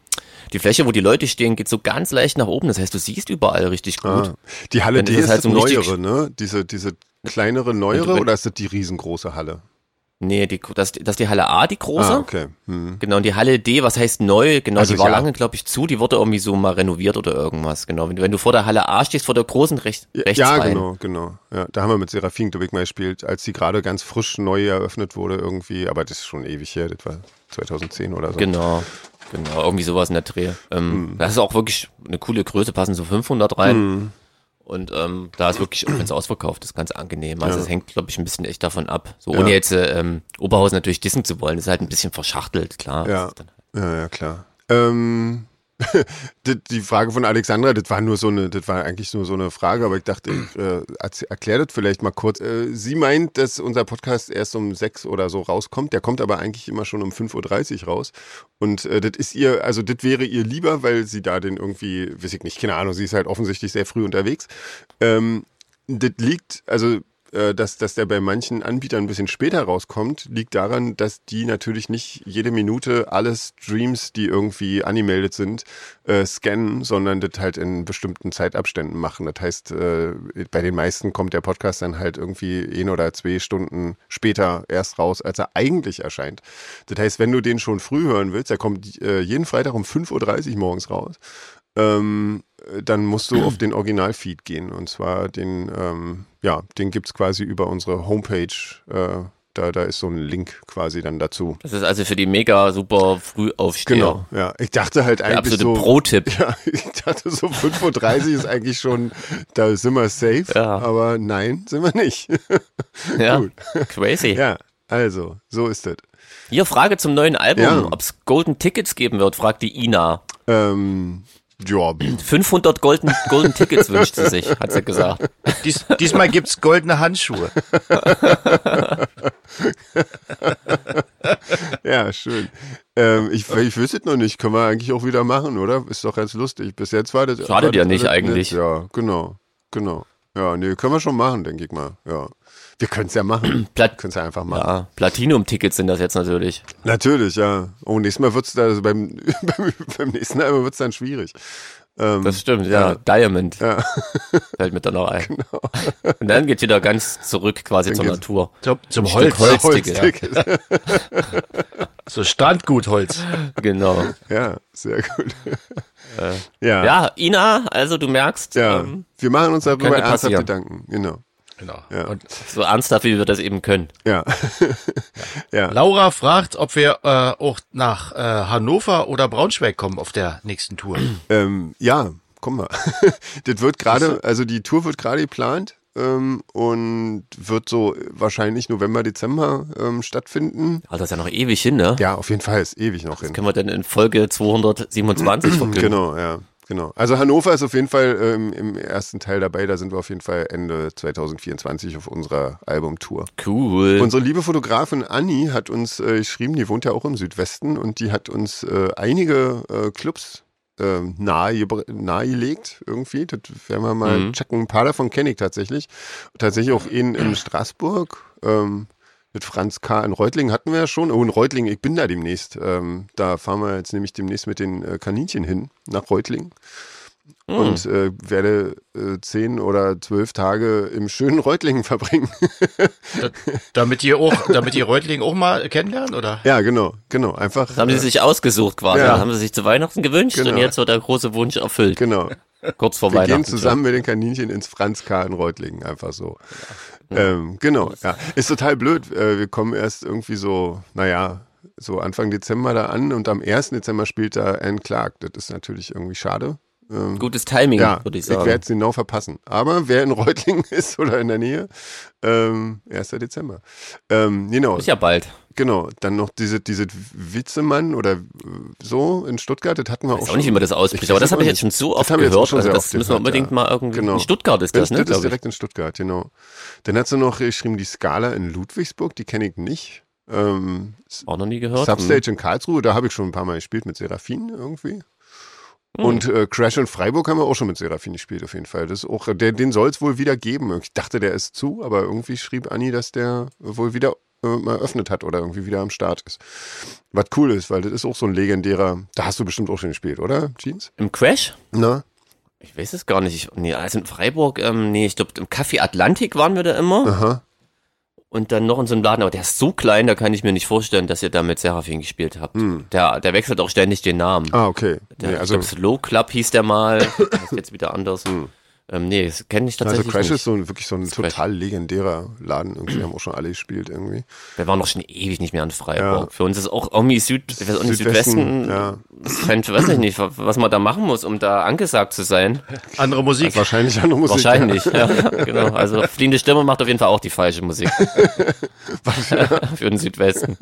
die Fläche, wo die Leute stehen, geht so ganz leicht nach oben. Das heißt, du siehst überall richtig gut. Ah. Die Halle D ist halt das so neuere, ne? Diese, diese kleinere, neuere wenn- oder ist das die riesengroße Halle? Nee, die, das, das ist die Halle A, die große. Ah, okay. Hm. Genau, und die Halle D, was heißt neu? Genau, Also die war ja. lange, glaube ich, zu. Die wurde irgendwie so mal renoviert oder irgendwas. Genau, wenn du, wenn du vor der Halle A stehst, vor der großen rechts, rechts Ja, rein. genau, genau. Ja, da haben wir mit Serafin, ich, mal gespielt, als sie gerade ganz frisch neu eröffnet wurde irgendwie. Aber das ist schon ewig her, das war 2010 oder so. Genau, genau, irgendwie sowas in der Dreh. Ähm, Hm. Das ist auch wirklich eine coole Größe, passen so 500 rein. Und ähm, da ist wirklich, auch wenn es ausverkauft ist, ganz angenehm. Also Ja. es hängt, glaube ich, ein bisschen echt davon ab. So Ja. ohne jetzt äh, ähm, Oberhausen natürlich dissen zu wollen, ist halt ein bisschen verschachtelt, klar. Ja. Dann- Ja, ja, klar. Ähm, die, Frage von Alexandra, das war nur so eine, das war eigentlich nur so eine Frage, aber ich dachte, ich äh, erz- erklär das vielleicht mal kurz. Äh, sie meint, dass unser Podcast erst um sechs oder so rauskommt. Der kommt aber eigentlich immer schon um 5.30 Uhr raus. Und äh, das ist ihr, also das wäre ihr lieber, weil sie da den irgendwie, weiß ich nicht, keine Ahnung, sie ist halt offensichtlich sehr früh unterwegs. Ähm, das liegt, also dass, dass der bei manchen Anbietern ein bisschen später rauskommt, liegt daran, dass die natürlich nicht jede Minute alle Streams, die irgendwie angemeldet sind, äh, scannen, sondern das halt in bestimmten Zeitabständen machen. Das heißt, äh, bei den meisten kommt der Podcast dann halt irgendwie ein oder zwei Stunden später erst raus, als er eigentlich erscheint. Das heißt, wenn du den schon früh hören willst, der kommt äh, jeden Freitag um 5.30 Uhr morgens raus. Ähm, dann musst du auf den Originalfeed gehen. Und zwar den, ähm, ja, den gibt's quasi über unsere Homepage. Äh, da, da ist so ein Link quasi dann dazu. Das ist also für die mega super Frühaufsteher. Genau, ja. Ich dachte halt Der eigentlich absolute so. Pro-Tipp. Ja, ich dachte so 5.30 Uhr ist eigentlich schon, da sind wir safe. Ja. Aber nein, sind wir nicht. Ja, Gut. crazy. ja, also, so ist es. Hier, Frage zum neuen Album. Ja. Ob es Golden Tickets geben wird, fragt die Ina. Ähm, ja, 500 Golden, Golden Tickets wünscht sie sich, hat sie gesagt. Dies, diesmal gibt's goldene Handschuhe. ja, schön. Ähm, ich, ich wüsste es noch nicht, können wir eigentlich auch wieder machen, oder? Ist doch ganz lustig. Bis jetzt war das. Schadet war das ja nicht eigentlich. nett. Ja, genau, genau. Ja, nee, können wir schon machen, denke ich mal. Ja. Wir können es ja machen. Plat können es ja einfach machen. ja, Platinum-Tickets sind das jetzt natürlich. Natürlich, ja. Oh, nächstes Mal wird's da, also beim, beim, nächsten Mal wird's dann schwierig. Ähm, Das stimmt, ja. Diamond ja, fällt mir dann noch ein. Und dann geht's wieder ganz zurück quasi zur geht's- Natur. Zum, zum Holz. Holzticket. Holzticket. So Strandgutholz. Genau. Ja, sehr gut. ja, ja. Ja, Ina, also du merkst, ja. ähm, wir machen uns darüber ernsthaft passieren. Gedanken. Genau. Genau. Ja. Und so ernsthaft, wie wir das eben können. Ja. ja. Laura fragt, ob wir äh, auch nach äh, Hannover oder Braunschweig kommen auf der nächsten Tour. Ähm, ja, komm mal. das wird gerade, also die Tour wird gerade geplant ähm, und wird so wahrscheinlich November, Dezember ähm, stattfinden. Also das ist ja noch ewig hin, ne? Ja, auf jeden Fall ist ewig noch hin. Können wir denn in Folge 227 verkünden? Genau, ja. Genau. Also Hannover ist auf jeden Fall ähm, im ersten Teil dabei. Da sind wir auf jeden Fall Ende 2024 auf unserer Albumtour. Cool. Unsere liebe Fotografin Anni hat uns äh, geschrieben, die wohnt ja auch im Südwesten und die hat uns äh, einige äh, Clubs äh, nahe, nahegelegt irgendwie. Das werden wir mal Mhm. checken. Ein paar davon kenne ich tatsächlich. Tatsächlich auch einen in Straßburg. Ähm, mit Franz K. in Reutlingen hatten wir ja schon. Oh, in Reutlingen, ich bin da demnächst. Ähm, da fahren wir jetzt nämlich demnächst mit den äh, Kaninchen hin nach Reutlingen. Hm. Und äh, werde äh, zehn oder zwölf Tage im schönen Reutlingen verbringen. Da, damit ihr auch, damit ihr Reutling auch mal kennenlernt, oder? ja, genau, genau. Einfach. Das haben sie äh, sich ausgesucht quasi. Ja. Haben sie sich zu Weihnachten gewünscht Genau. und jetzt wird der große Wunsch erfüllt. Genau. Kurz vor Wir Weihnachten. gehen zusammen mit den Kaninchen ins Franz K. in Reutlingen, einfach so. Ähm, genau, ja. Ist total blöd. Äh, wir kommen erst irgendwie so, naja, so Anfang Dezember da an und am 1. Dezember spielt da Anne Clark. Das ist natürlich irgendwie schade. Ähm, Gutes Timing, ja, würde ich ich sagen. werde es genau verpassen. Aber wer in Reutlingen ist oder in der Nähe, ähm, 1. Dezember. Ähm, genau, ist ja bald. genau. Dann noch diese, diese Witzemann oder äh, so in Stuttgart, das hatten wir Ich weiß auch auch nicht, wie man das Ich ausspricht, aber das auch habe ich jetzt schon so oft auch gehört. schon Also das oft müssen wir unbedingt ja. mal irgendwie. Genau. In Stuttgart ist das, das, ne? das ist ich. direkt in Stuttgart, genau. Dann hat sie noch geschrieben, die Skala in Ludwigsburg, die kenne ich nicht. Ähm, Auch noch nie gehört. Hm. Substage in Karlsruhe, da habe ich schon ein paar Mal gespielt mit Seraphin irgendwie. Hm. Und äh, Crash in Freiburg haben wir auch schon mit Seraphin gespielt, auf jeden Fall. Das ist auch, der, den soll es wohl wieder geben. Ich dachte, der ist zu, aber irgendwie schrieb Anni, dass der wohl wieder äh, mal eröffnet hat oder irgendwie wieder am Start ist. Was cool ist, weil das ist auch so ein legendärer, da hast du bestimmt auch schon gespielt, oder, Jeans? Im Crash? Na? Ich weiß es gar nicht. Ich, nee, also in Freiburg, ähm, nee, ich glaube, im Café Atlantik waren wir da immer. Aha. Und dann noch in so einem Laden, aber der ist so klein, da kann ich mir nicht vorstellen, dass ihr da mit Seraphin gespielt habt. Der, der wechselt auch ständig den Namen. Hm. Ah, okay. Der, Nee, ich also, glaub, Slow Club hieß der mal. Das ist jetzt wieder anders. Ähm, nee, das kenne ich also tatsächlich Crash nicht. ist so ein, wirklich so ein Crash. total legendärer Laden. Irgendwie haben auch schon alle gespielt irgendwie. Wir waren doch schon ewig nicht mehr in Freiburg. Ja. Für uns ist auch irgendwie Süd, nicht, Südwesten, Südwesten, ja. scheint, weiß ich nicht, was man da machen muss, um da angesagt zu sein. Andere Musik. Wahrscheinlich andere Musik. Wahrscheinlich, ja, genau. Also fliehende Stimme macht auf jeden Fall auch die falsche Musik. Für den Südwesten.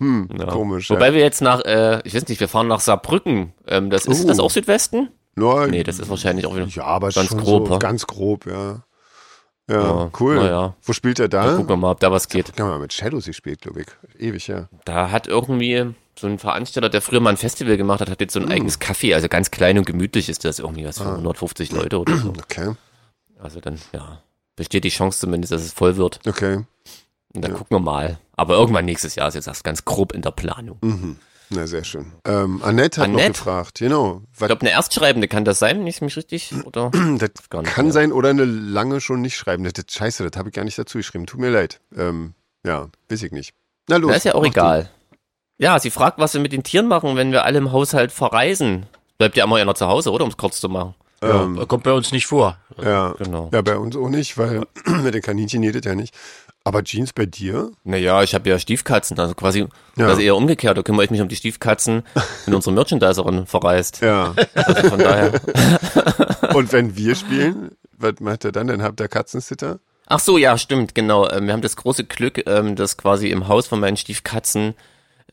Ja. Komisch, Wobei ja. wir jetzt nach, äh, ich weiß nicht, wir fahren nach Saarbrücken. Ähm, das ist Oh. das auch Südwesten? Nur, Nee, das ist wahrscheinlich auch wieder. ja, aber ganz grob, so, ganz grob, ja. Ja, Ja, cool. ja. Wo spielt er da? Gucken wir mal, ob da was geht. Ja, mal mit Shadows gespielt, glaube ich. Ewig, ja. Da hat irgendwie so ein Veranstalter, der früher mal ein Festival gemacht hat, hat jetzt so ein eigenes Café. Also ganz klein und gemütlich ist das irgendwie was für Ah. 150 Leute oder so. Okay, Also dann, ja, besteht die Chance zumindest, dass es voll wird. okay. Und dann Ja. gucken wir mal. Aber irgendwann nächstes Jahr ist jetzt das ganz grob in der Planung. Mhm. Na, sehr schön. Ähm, Annette hat noch Annette? gefragt, genau. Ich glaube, eine Erstschreibende kann das sein, nicht mich richtig, oder? das Gar nicht kann mehr. sein oder eine lange schon nicht schreiben. Das, das, scheiße, das habe ich gar nicht dazu geschrieben. Tut mir leid. Ähm, ja, weiß ich nicht. Na los. Na, ist ja auch egal. Ja, sie fragt, was wir mit den Tieren machen, wenn wir alle im Haushalt verreisen. Bleibt ja immer einer zu Hause, oder? Um es kurz zu machen. Ähm, Kommt bei uns nicht vor. ja. Genau. ja, bei uns auch nicht, weil mit den Kaninchen jedet ja nicht. Aber Jeans bei dir? Naja, ich habe ja Stiefkatzen, also quasi Ja. also eher umgekehrt. Da kümmere ich mich um die Stiefkatzen, wenn unsere Merchandiserin verreist. Ja. Also von daher. Und wenn wir spielen, was macht ihr dann? Dann habt ihr Katzensitter? Ach so, ja, stimmt, genau. Ähm, Wir haben das große Glück, ähm, dass quasi im Haus von meinen Stiefkatzen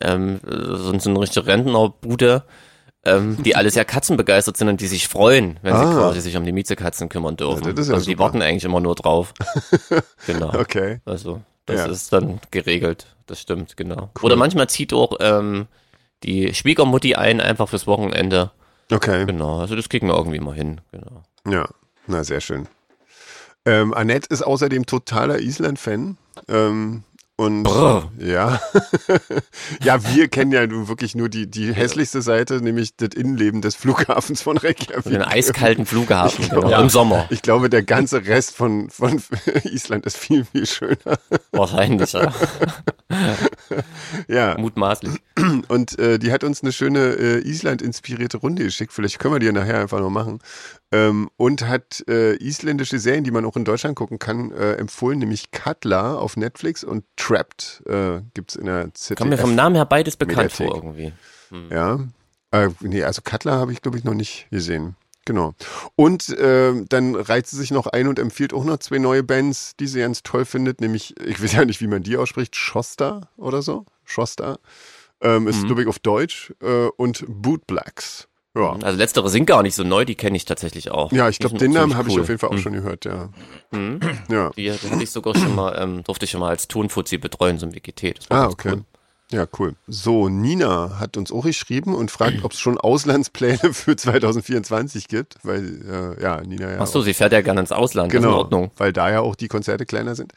ähm, so, so eine richtige Rentnerbude, ähm, die alle sehr katzenbegeistert sind und die sich freuen, wenn Ah. sie quasi sich um die Miezekatzen kümmern dürfen. Ja, das ist ja also die warten eigentlich immer nur drauf. genau. Okay. Also das Ja. ist dann geregelt. Das stimmt, genau. Oder manchmal zieht auch ähm, die Schwiegermutti ein, einfach fürs Wochenende. Okay. Genau, also das kriegen wir irgendwie mal hin. Genau. Ja, na sehr schön. Ähm, Annette ist außerdem totaler Island-Fan. Ähm, und Brr. ja, ja, wir kennen ja nun wirklich nur die, die hässlichste Seite, nämlich das Innenleben des Flughafens von Reykjavik. Den eiskalten Flughafen genau, Ja. im Sommer. Ich glaube, der ganze Rest von, von Island ist viel, viel schöner. Wahrscheinlich, ja. Ja, Mutmaßlich. und äh, die hat uns eine schöne äh, Island-inspirierte Runde geschickt. Vielleicht können wir die ja nachher einfach noch machen. Ähm, und hat äh, isländische Serien, die man auch in Deutschland gucken kann, äh, empfohlen, nämlich Cutler auf Netflix und Trapped äh, gibt's in der ZDF. Kommt mir vom Namen her beides bekannt Mediathek. vor irgendwie. Ja. Äh, nee, also Cutler habe ich, glaube ich, noch nicht gesehen. Genau. Und ähm, dann reiht sie sich noch ein und empfiehlt auch noch zwei neue Bands, die sie ganz toll findet, nämlich, ich weiß ja nicht, wie man die ausspricht, Shosta oder so. Shosta. Ähm, ist, glaube ich, auf Deutsch. Äh, und Boot Blacks. Ja. Also letztere sind gar nicht so neu, die kenne ich tatsächlich auch. Ja, ich glaube, den Namen habe ich cool. auf jeden Fall auch Mhm. schon gehört, ja. Mhm. Ja. Die, die hatte ich sogar schon mal, ähm, durfte ich schon mal als Tonfuzzi betreuen, so ein WGT. Ah, okay. cool. Ja, cool. So, Nina hat uns auch geschrieben und fragt, ob es schon Auslandspläne für 2024 gibt, weil, äh, ja, Nina ja. Ach so, sie fährt ja gerne ins Ausland, das ist in Genau, Ordnung. weil da ja auch die Konzerte kleiner sind.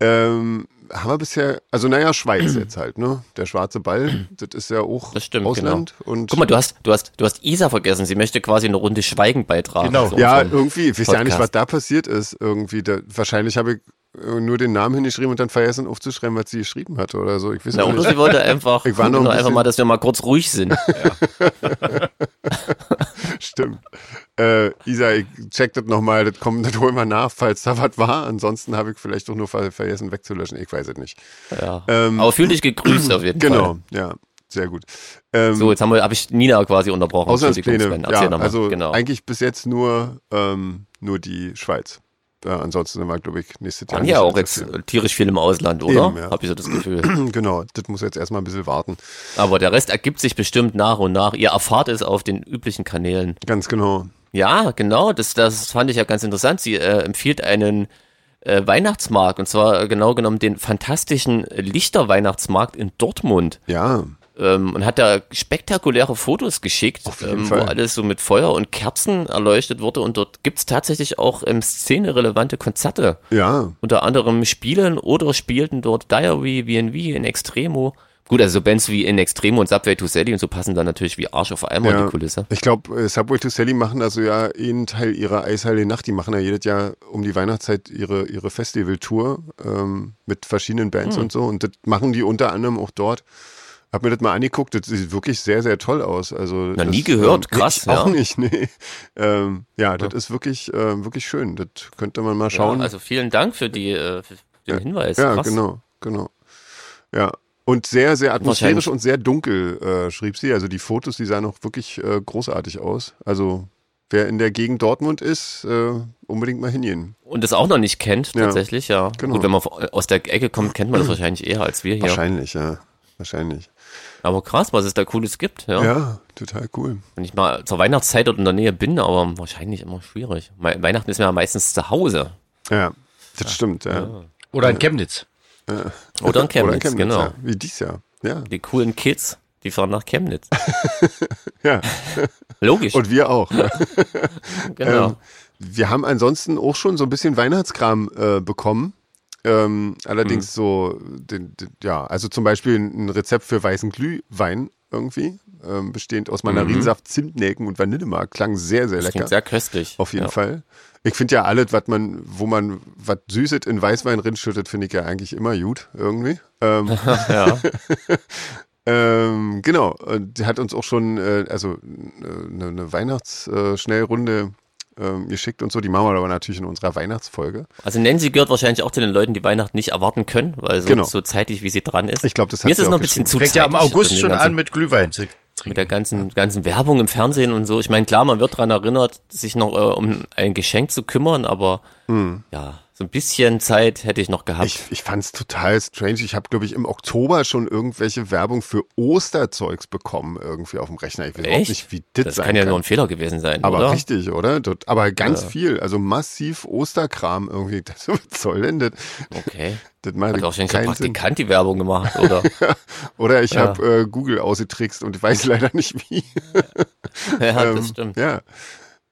Ähm, haben wir bisher, also naja, Schweiz jetzt halt, ne? Der schwarze Ball, das ist ja auch Das stimmt, Ausland. Und Guck mal, du hast, du hast, du hast Isa vergessen. Sie möchte quasi eine Runde Schweigen beitragen. Genau. ja, irgendwie, ich weiß ja nicht, was da passiert ist. Irgendwie, da, wahrscheinlich habe ich nur den Namen hingeschrieben und dann vergessen aufzuschreiben, was sie geschrieben hatte oder so. Ich weiß Na, auch oder nicht. sie wollte einfach, Ich war noch ein einfach mal, dass wir mal kurz ruhig sind. Stimmt. Äh, Isa, ich check das nochmal, das kommt, das holen wir nach, falls da was war. Ansonsten habe ich vielleicht auch nur ver vergessen wegzulöschen. Ich weiß es nicht. Ja. Ähm, Aber fühl dich gegrüßt auf jeden Fall. Genau, ja, sehr gut. Ähm, So, jetzt habe ich Nina quasi unterbrochen. Auslandspläne, ja, also genau. eigentlich bis jetzt nur, ähm, nur die Schweiz. Äh, ansonsten sind wir, glaube ich, nächstes Jahr. Waren ja auch jetzt interessiert. tierisch viel im Ausland, oder? Eben, ja. Hab ich so das Gefühl. Genau, das muss jetzt erstmal ein bisschen warten. Aber der Rest ergibt sich bestimmt nach und nach. Ihr erfahrt es auf den üblichen Kanälen. Ganz genau. Ja, genau, das, das fand ich ja ganz interessant. Sie äh, empfiehlt einen äh, Weihnachtsmarkt und zwar äh, genau genommen den fantastischen Lichterweihnachtsmarkt in Dortmund. Ja, Ähm, und hat da spektakuläre Fotos geschickt, ähm, wo alles so mit Feuer und Kerzen erleuchtet wurde. Und dort gibt's tatsächlich auch ähm, szenerelevante Konzerte. ja, Unter anderem spielen oder spielten dort Diary, VNV, In Extremo. Gut, also so Bands wie In Extremo und Subway to Sally und so passen dann natürlich wie Arsch auf in ja. die Kulisse. Ich glaube, äh, Subway to Sally machen also ja einen Teil ihrer Eisheile Nacht. Die machen ja jedes Jahr um die Weihnachtszeit ihre, ihre Festivaltour ähm, mit verschiedenen Bands Hm. und so. Und das machen die unter anderem auch dort. Hab mir das mal angeguckt, das sieht wirklich sehr, sehr toll aus. Also Na, das, nie gehört, ähm, krass, ich Auch ja. nicht, nee. Ähm, ja, das ist wirklich, äh, wirklich schön. Das könnte man mal schauen. Ja, also vielen Dank für, die, äh, für den Hinweis. Ja, Krass. genau, genau. Ja. Und sehr, sehr atmosphärisch und sehr dunkel, äh, schrieb sie. Also die Fotos, die sahen auch wirklich äh, großartig aus. Also wer in der Gegend Dortmund ist, äh, unbedingt mal hingehen. Und das auch noch nicht kennt, tatsächlich, ja. genau. Gut, wenn man aus der Ecke kommt, kennt man das wahrscheinlich eher als wir hier. Wahrscheinlich, ja. Wahrscheinlich. Aber krass, was es da Cooles gibt, ja. Ja, total cool. Wenn ich mal zur Weihnachtszeit dort in der Nähe bin, aber wahrscheinlich immer schwierig. Weihnachten ist ja meistens zu Hause. Ja, das stimmt, ja. Oder in Chemnitz. Oder in Chemnitz, Oder genau. ja. Wie dies Jahr. Ja. Die coolen Kids, die fahren nach Chemnitz. ja. Logisch, Und wir auch. Ja. genau. Ähm, wir haben ansonsten auch schon so ein bisschen Weihnachtskram äh, bekommen. Ähm, allerdings so, den, den, ja, also zum Beispiel ein Rezept für weißen Glühwein irgendwie, ähm, bestehend aus Mandarinsaft, Zimtnelken und Vanillemark. Klang sehr, sehr das lecker. sehr köstlich. Auf jeden ja. Fall. Ich finde ja alles, was man, wo man was Süßes in Weißwein rinschüttet, finde ich ja eigentlich immer gut, irgendwie. Ähm, Ja. Ähm, genau, die hat uns auch schon äh, also eine, eine Weihnachtsschnellrunde ähm, geschickt und so. Die machen wir aber natürlich in unserer Weihnachtsfolge. Also Nancy gehört wahrscheinlich auch zu den Leuten, die Weihnachten nicht erwarten können, weil so, Genau. so zeitig wie sie dran ist. Ich glaube, das hat Mir ist es noch ein bisschen zu Fängt ja im August den schon ganzen- an mit Glühwein zu mit trinken. der ganzen ganzen Werbung im Fernsehen und so. Ich meine, klar, man wird dran erinnert, sich noch äh, um ein Geschenk zu kümmern, aber ja, so ein bisschen Zeit hätte ich noch gehabt. Ich, ich fand es total strange. Ich habe, glaube ich, im Oktober schon irgendwelche Werbung für Osterzeugs bekommen, irgendwie auf dem Rechner. Ich weiß Echt? nicht, wie das, das sein kann ja kann. nur ein Fehler gewesen sein, aber oder? richtig, oder? Aber ganz viel, also massiv Osterkram irgendwie. Das, was soll denn das? Okay. Das Hat der keinen Sinn. Praktikant die Werbung gemacht, oder? Oder ich Ja. habe äh, Google ausgetrickst und weiß leider nicht wie. ja, Ähm, das stimmt. Ja.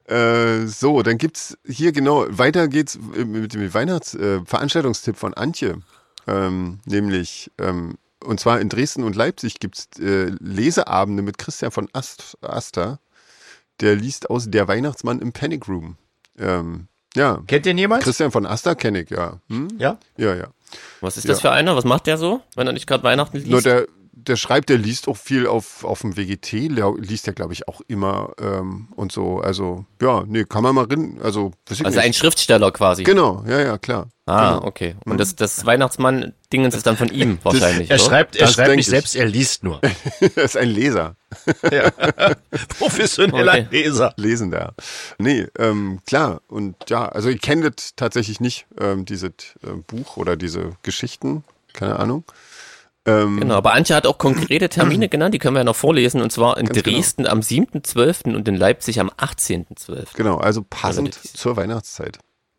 Äh, so, dann gibt's hier genau, weiter geht's äh, mit dem Weihnachts-Veranstaltungstipp äh, von Antje. Ähm, nämlich, ähm, und zwar in Dresden und Leipzig gibt's äh, Leseabende mit Christian von Ast Aster. Der liest aus Der Weihnachtsmann im Panic Room. Ähm, ja, Kennt den jemand? Christian von Aster kenne ich, ja. Hm? Ja? Ja, ja. Was ist das ja. für einer? Was macht der so, wenn er nicht gerade Weihnachten liest? Nur der, der schreibt, der liest auch viel auf, auf dem WGT, der liest ja, glaube ich, auch immer ähm, und so. Also, ja, nee, kann man mal rein. Also, weiß ich also ein. Schriftsteller quasi. Genau, ja, ja, klar. Ah, genau. okay. Und das, das Weihnachtsmann-Dingens ist dann von ihm wahrscheinlich, Er oder? schreibt, er Das schreibt nicht ich. selbst, er liest nur. er ist ein Leser, Professioneller Okay. Leser. Lesender. Nee, ähm, klar. Und ja, also ich kenne das tatsächlich nicht, ähm, dieses äh, Buch oder diese Geschichten, keine Ahnung. Ähm, Genau, aber Antje hat auch konkrete Termine genannt, die können wir ja noch vorlesen, und zwar in genau. Dresden am 7.12. und in Leipzig am 18.12. Genau, also passend Also zur Weihnachtszeit.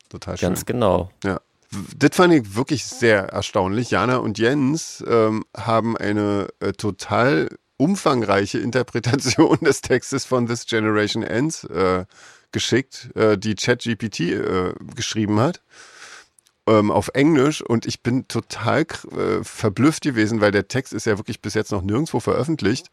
Total schön. Ganz genau. Ja. Das fand ich wirklich sehr erstaunlich. Jana und Jens ähm, haben eine äh, total umfangreiche Interpretation des Textes von This Generation Ends äh, geschickt, äh, die ChatGPT äh, geschrieben hat. Ähm, auf Englisch und ich bin total äh, verblüfft gewesen, weil der Text ist ja wirklich bis jetzt noch nirgendwo veröffentlicht,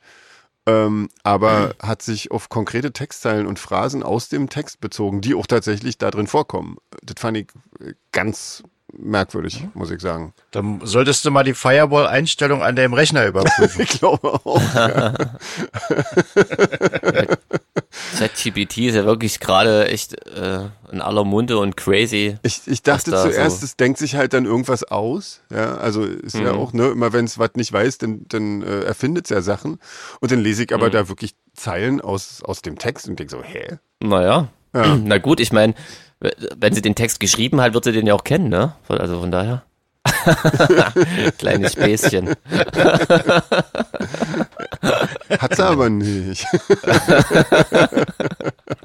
ähm, aber hat sich auf konkrete Textzeilen und Phrasen aus dem Text bezogen, die auch tatsächlich da drin vorkommen. Das fand ich äh, ganz merkwürdig, muss ich sagen. Dann solltest du mal die Firewall-Einstellung an deinem Rechner überprüfen. Ich glaube auch. Ja. ChatGPT ist ja wirklich gerade echt äh, in aller Munde und crazy. Ich, ich dachte da zuerst, so- es denkt sich halt dann irgendwas aus. Ja, also ist ja Mhm. auch, ne, immer wenn es was nicht weiß, dann, dann äh, erfindet es ja Sachen. Und dann lese ich Mhm. aber da wirklich Zeilen aus, aus dem Text und denke so, hä? Naja. Ja. Na gut, ich meine, wenn sie den Text geschrieben hat, wird sie den ja auch kennen, ne? Also von daher. Kleines Späßchen. Hat sie aber nicht.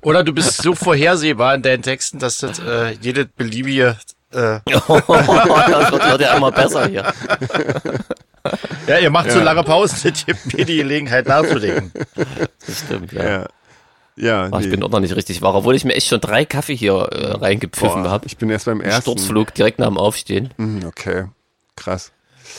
Oder du bist so vorhersehbar in deinen Texten, dass das äh, jede beliebige äh, das wird, wird ja immer besser hier. Ja, ihr macht so lange Pausen, das gibt mir die Gelegenheit nachzudenken. Das stimmt, ja. Ja. Ja, Ach, nee. ich bin auch noch nicht richtig wach, obwohl ich mir echt schon drei Kaffee hier äh, reingepfiffen habe. ich bin erst beim ersten. Sturzflug direkt nach dem Aufstehen. Hm, Okay, krass.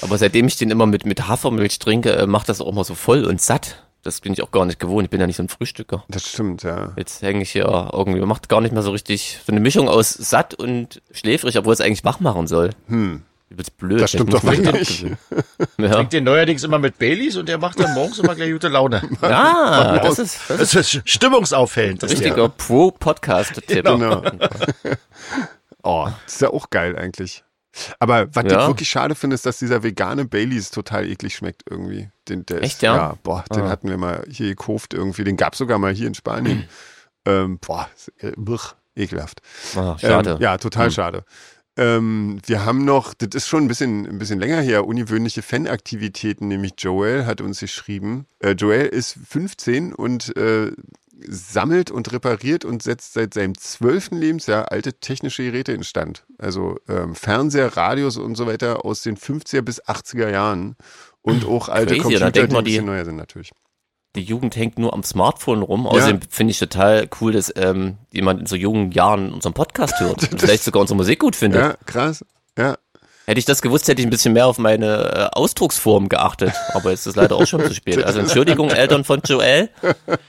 Aber seitdem ich den immer mit, mit Hafermilch trinke, äh, macht das auch mal so voll und satt. Das bin ich auch gar nicht gewohnt. Ich bin ja nicht so ein Frühstücker. Das stimmt, ja. Jetzt hänge ich hier irgendwie, macht gar nicht mehr so richtig, so eine Mischung aus satt und schläfrig, obwohl es eigentlich wach machen soll. Hm. Übelst blöd. Das stimmt doch abgewöhnen. Ja. Trinkt den neuerdings immer mit Baileys und der macht dann morgens immer gleich gute Laune. Ah, das ist, das ist Das ist stimmungsauffällend. ein Das richtiger Pro-Podcast-Tipp. Genau. oh, das ist ja auch geil eigentlich. Aber was Ja. ich wirklich schade finde, ist, dass dieser vegane Baileys total eklig schmeckt irgendwie. Den, der Echt, ist, ja? Ja, boah, den Ah. hatten wir mal hier gekauft irgendwie. Den gab's sogar mal hier in Spanien. ähm, boah, ist, äh, brr, ekelhaft. Ah, schade. Ähm, ja, total Hm. schade. Ähm, wir haben noch, das ist schon ein bisschen, ein bisschen länger her, ungewöhnliche Fanaktivitäten, nämlich Joel hat uns geschrieben. Äh, Joel ist 15 und äh, sammelt und repariert und setzt seit seinem zwölften Lebensjahr alte technische Geräte instand. Also ähm, Fernseher, Radios und so weiter aus den 50er bis 80er Jahren und auch alte Crazy, Computer, die man, ein bisschen die- neuer sind natürlich. Die Jugend hängt nur am Smartphone rum. Außerdem finde ich total cool, dass ähm, jemand in so jungen Jahren unseren Podcast hört und vielleicht sogar unsere Musik gut findet. Ja, krass. Ja, Hätte ich das gewusst, hätte ich ein bisschen mehr auf meine äh, Ausdrucksform geachtet. Aber jetzt ist leider auch schon zu spät. Also Entschuldigung, Eltern von Joel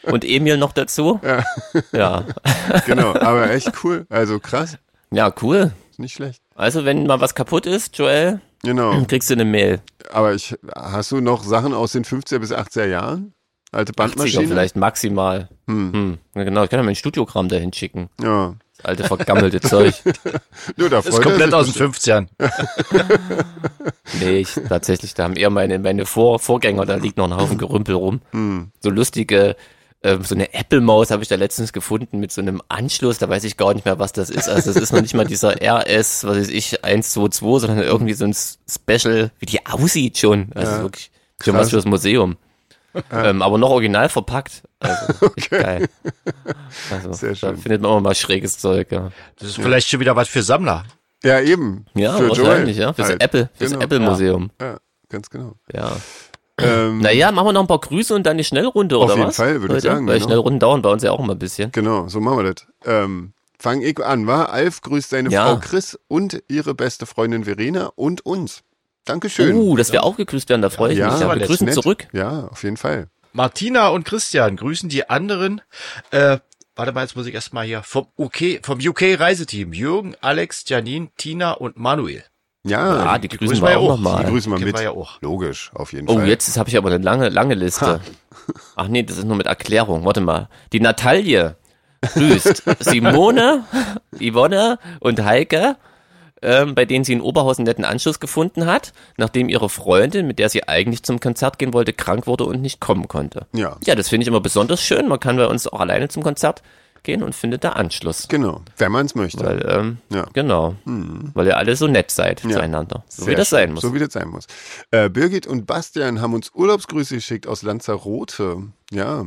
und Emil noch dazu. Ja. Ja, genau. Aber echt cool. Also krass. ja cool. Ist nicht schlecht. Also wenn mal was kaputt ist, Joel, Genau. kriegst du eine Mail. Aber ich, hast du noch Sachen aus den 50er bis 80er Jahren? Alte 80er Bandmaschine? vielleicht maximal. Hm. Ja, genau, ich kann ja mein Studiogramm dahin schicken. Ja. Das alte vergammelte Zeug. Nur da ist komplett aus den bestimmt. 50ern. Nee, ich, tatsächlich, da haben eher meine, meine Vor Vorgänger, da liegt noch ein Haufen Gerümpel rum. Hm. So lustige, ähm, so eine Apple-Maus habe ich da letztens gefunden mit so einem Anschluss, da weiß ich gar nicht mehr, was das ist. Also das ist noch nicht mal dieser RS, was weiß ich, 122, sondern irgendwie so ein Special, wie die aussieht schon. Also Ja. wirklich schon was fürs Museum. Ähm, aber noch original verpackt. Also echt geil. Also, Sehr Da schön. findet man auch mal schräges Zeug, ja. Das ist vielleicht schon wieder was für Sammler. Ja, eben. Ja, Für wahrscheinlich, Joel ja. Fürs halt. Apple, fürs Genau. Apple-Museum. Ja, ganz genau. Ja. Ähm, Naja, machen wir noch ein paar Grüße und dann die Schnellrunde, Auf oder jeden was? Fall, würde ich sagen, Weil genau. Schnellrunden dauern bei uns ja auch immer ein bisschen. Genau, so machen wir das. Ähm, fang ich an, wa? Alf grüßt seine Ja. Frau Chris und ihre beste Freundin Verena und uns. Dankeschön. Uh, dass wir auch gegrüßt werden, da freue ich ja, mich. Ja, wir grüßen nett. zurück. Ja, auf jeden Fall. Martina und Christian grüßen die anderen. Äh, warte mal, jetzt muss ich erstmal hier vom UK, vom UK Reiseteam. Jürgen, Alex, Janine, Tina und Manuel. Ja, Ja, die, die grüßen grüßen wir auch ja auch. die grüßen wir mit. wir ja auch. Logisch, auf jeden Oh, Fall. jetzt habe ich aber eine lange, lange Liste. Ach nee, das ist nur mit Erklärung. Warte mal. Die Natalie grüßt Simone, Yvonne und Heike, ähm, bei denen sie in Oberhausen netten Anschluss gefunden hat, nachdem ihre Freundin, mit der sie eigentlich zum Konzert gehen wollte, krank wurde und nicht kommen konnte. Ja. Ja, das finde ich immer besonders schön. Man kann bei uns auch alleine zum Konzert gehen und findet da Anschluss. Genau, wenn man es möchte. Weil, ähm, Ja. genau. Weil ihr alle so nett seid zueinander. So wie Sehr das schön. sein muss. So wie das sein muss. Äh, Birgit und Bastian haben uns Urlaubsgrüße geschickt aus Lanzarote. Ja.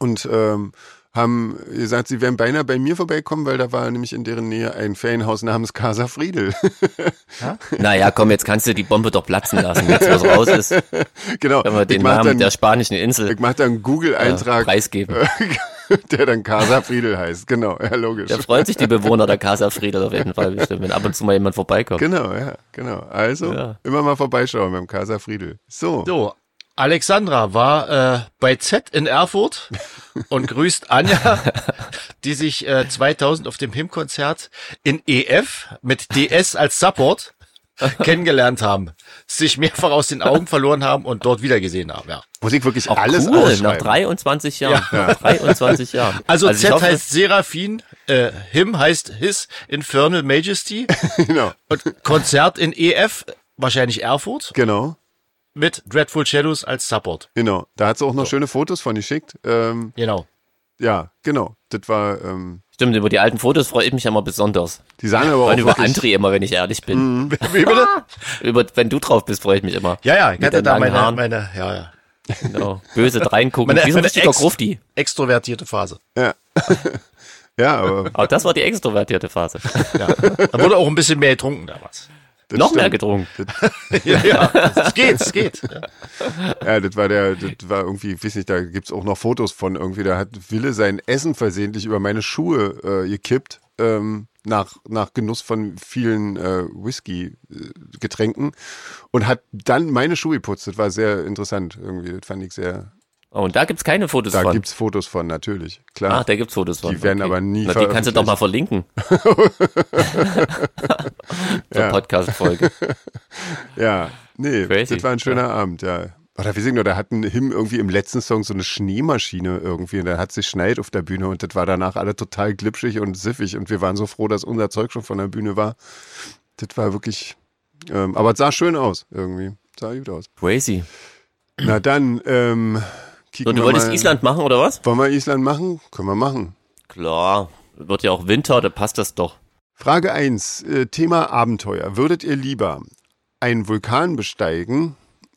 Und ähm, haben gesagt, sie wären beinahe bei mir vorbeikommen, weil da war nämlich in deren Nähe ein Ferienhaus namens Casa Friedel. naja, komm, jetzt kannst du die Bombe doch platzen lassen. Jetzt, was raus ist, genau. können wir den Namen dann, der spanischen Insel ich mach dann einen äh, Google-Eintrag, preisgeben. der dann Casa Friedel heißt. Genau, ja, logisch. Da freuen sich die Bewohner der Casa Friedel auf jeden Fall bestimmt, wenn ab und zu mal jemand vorbeikommt. Genau, ja, genau. Also Ja. immer mal vorbeischauen beim Casa Friedel. So. So, Alexandra war äh, bei Z in Erfurt und grüßt Anja, die sich äh, 2000 auf dem HIM-Konzert in EF mit DS als Support kennengelernt haben, sich mehrfach aus den Augen verloren haben und dort wiedergesehen haben. Ja. Muss ich wirklich Auch alles cool, nach ausschreiben. 23 Jahren. Nach 23 Jahren. Also, ich Z hoffe, heißt Seraphin, äh, Him heißt His Infernal Majesty genau, und Konzert in EF, wahrscheinlich Erfurt, genau. Mit Dreadful Shadows als Support. Genau, da hat sie auch noch schöne Fotos von geschickt. Ähm, Genau. ja, genau. Das war, ähm, Stimmt, über die alten Fotos freue ich mich immer besonders. die sahen aber auch über André immer, wenn ich ehrlich bin. Wie bitte? Über, wenn du drauf bist, freue ich mich immer. Ja, ja, ich hatte da meine, Haaren. meine, ja, ja, Genau. Böse reingucken. Meine- Wie so ein richtiger Ex- Grufti. extrovertierte Phase. Ja. ja, aber Aber das war die extrovertierte Phase. Ja. Da wurde auch ein bisschen mehr getrunken damals. Das Noch mehr stimmt. getrunken. Ja, ja. Es geht, es geht. Ja. Ja, das war der, das war irgendwie, ich weiß nicht, da gibt's auch noch Fotos von irgendwie, da hat Wille sein Essen versehentlich über meine Schuhe äh, gekippt, ähm, nach, nach Genuss von vielen äh, Whisky-Getränken und hat dann meine Schuhe geputzt. Das war sehr interessant irgendwie, das fand ich sehr, Oh, und da gibt's keine Fotos da von. gibt's Fotos von, natürlich, klar. Ach, da gibt's Fotos von. Die werden aber nie Na, die kannst du doch mal verlinken. Zur Ja. Podcast-Folge. Ja, nee, Crazy. das war ein schöner Abend, ja. Oder wir singen nur, da hatten Him irgendwie im letzten Song so eine Schneemaschine irgendwie und da hat sich schneit auf der Bühne und das war danach alle total glitschig und siffig und wir waren so froh, dass unser Zeug schon von der Bühne war. Das war wirklich, ähm, aber es sah schön aus irgendwie, sah gut aus. Crazy. Na dann, ähm, kicken So, du wolltest mal. Island machen, oder was? Wollen wir Island machen? Können wir machen. Klar. Wird ja auch Winter, da passt das doch. Frage 1, äh, Thema Abenteuer. Würdet ihr lieber einen Vulkan besteigen?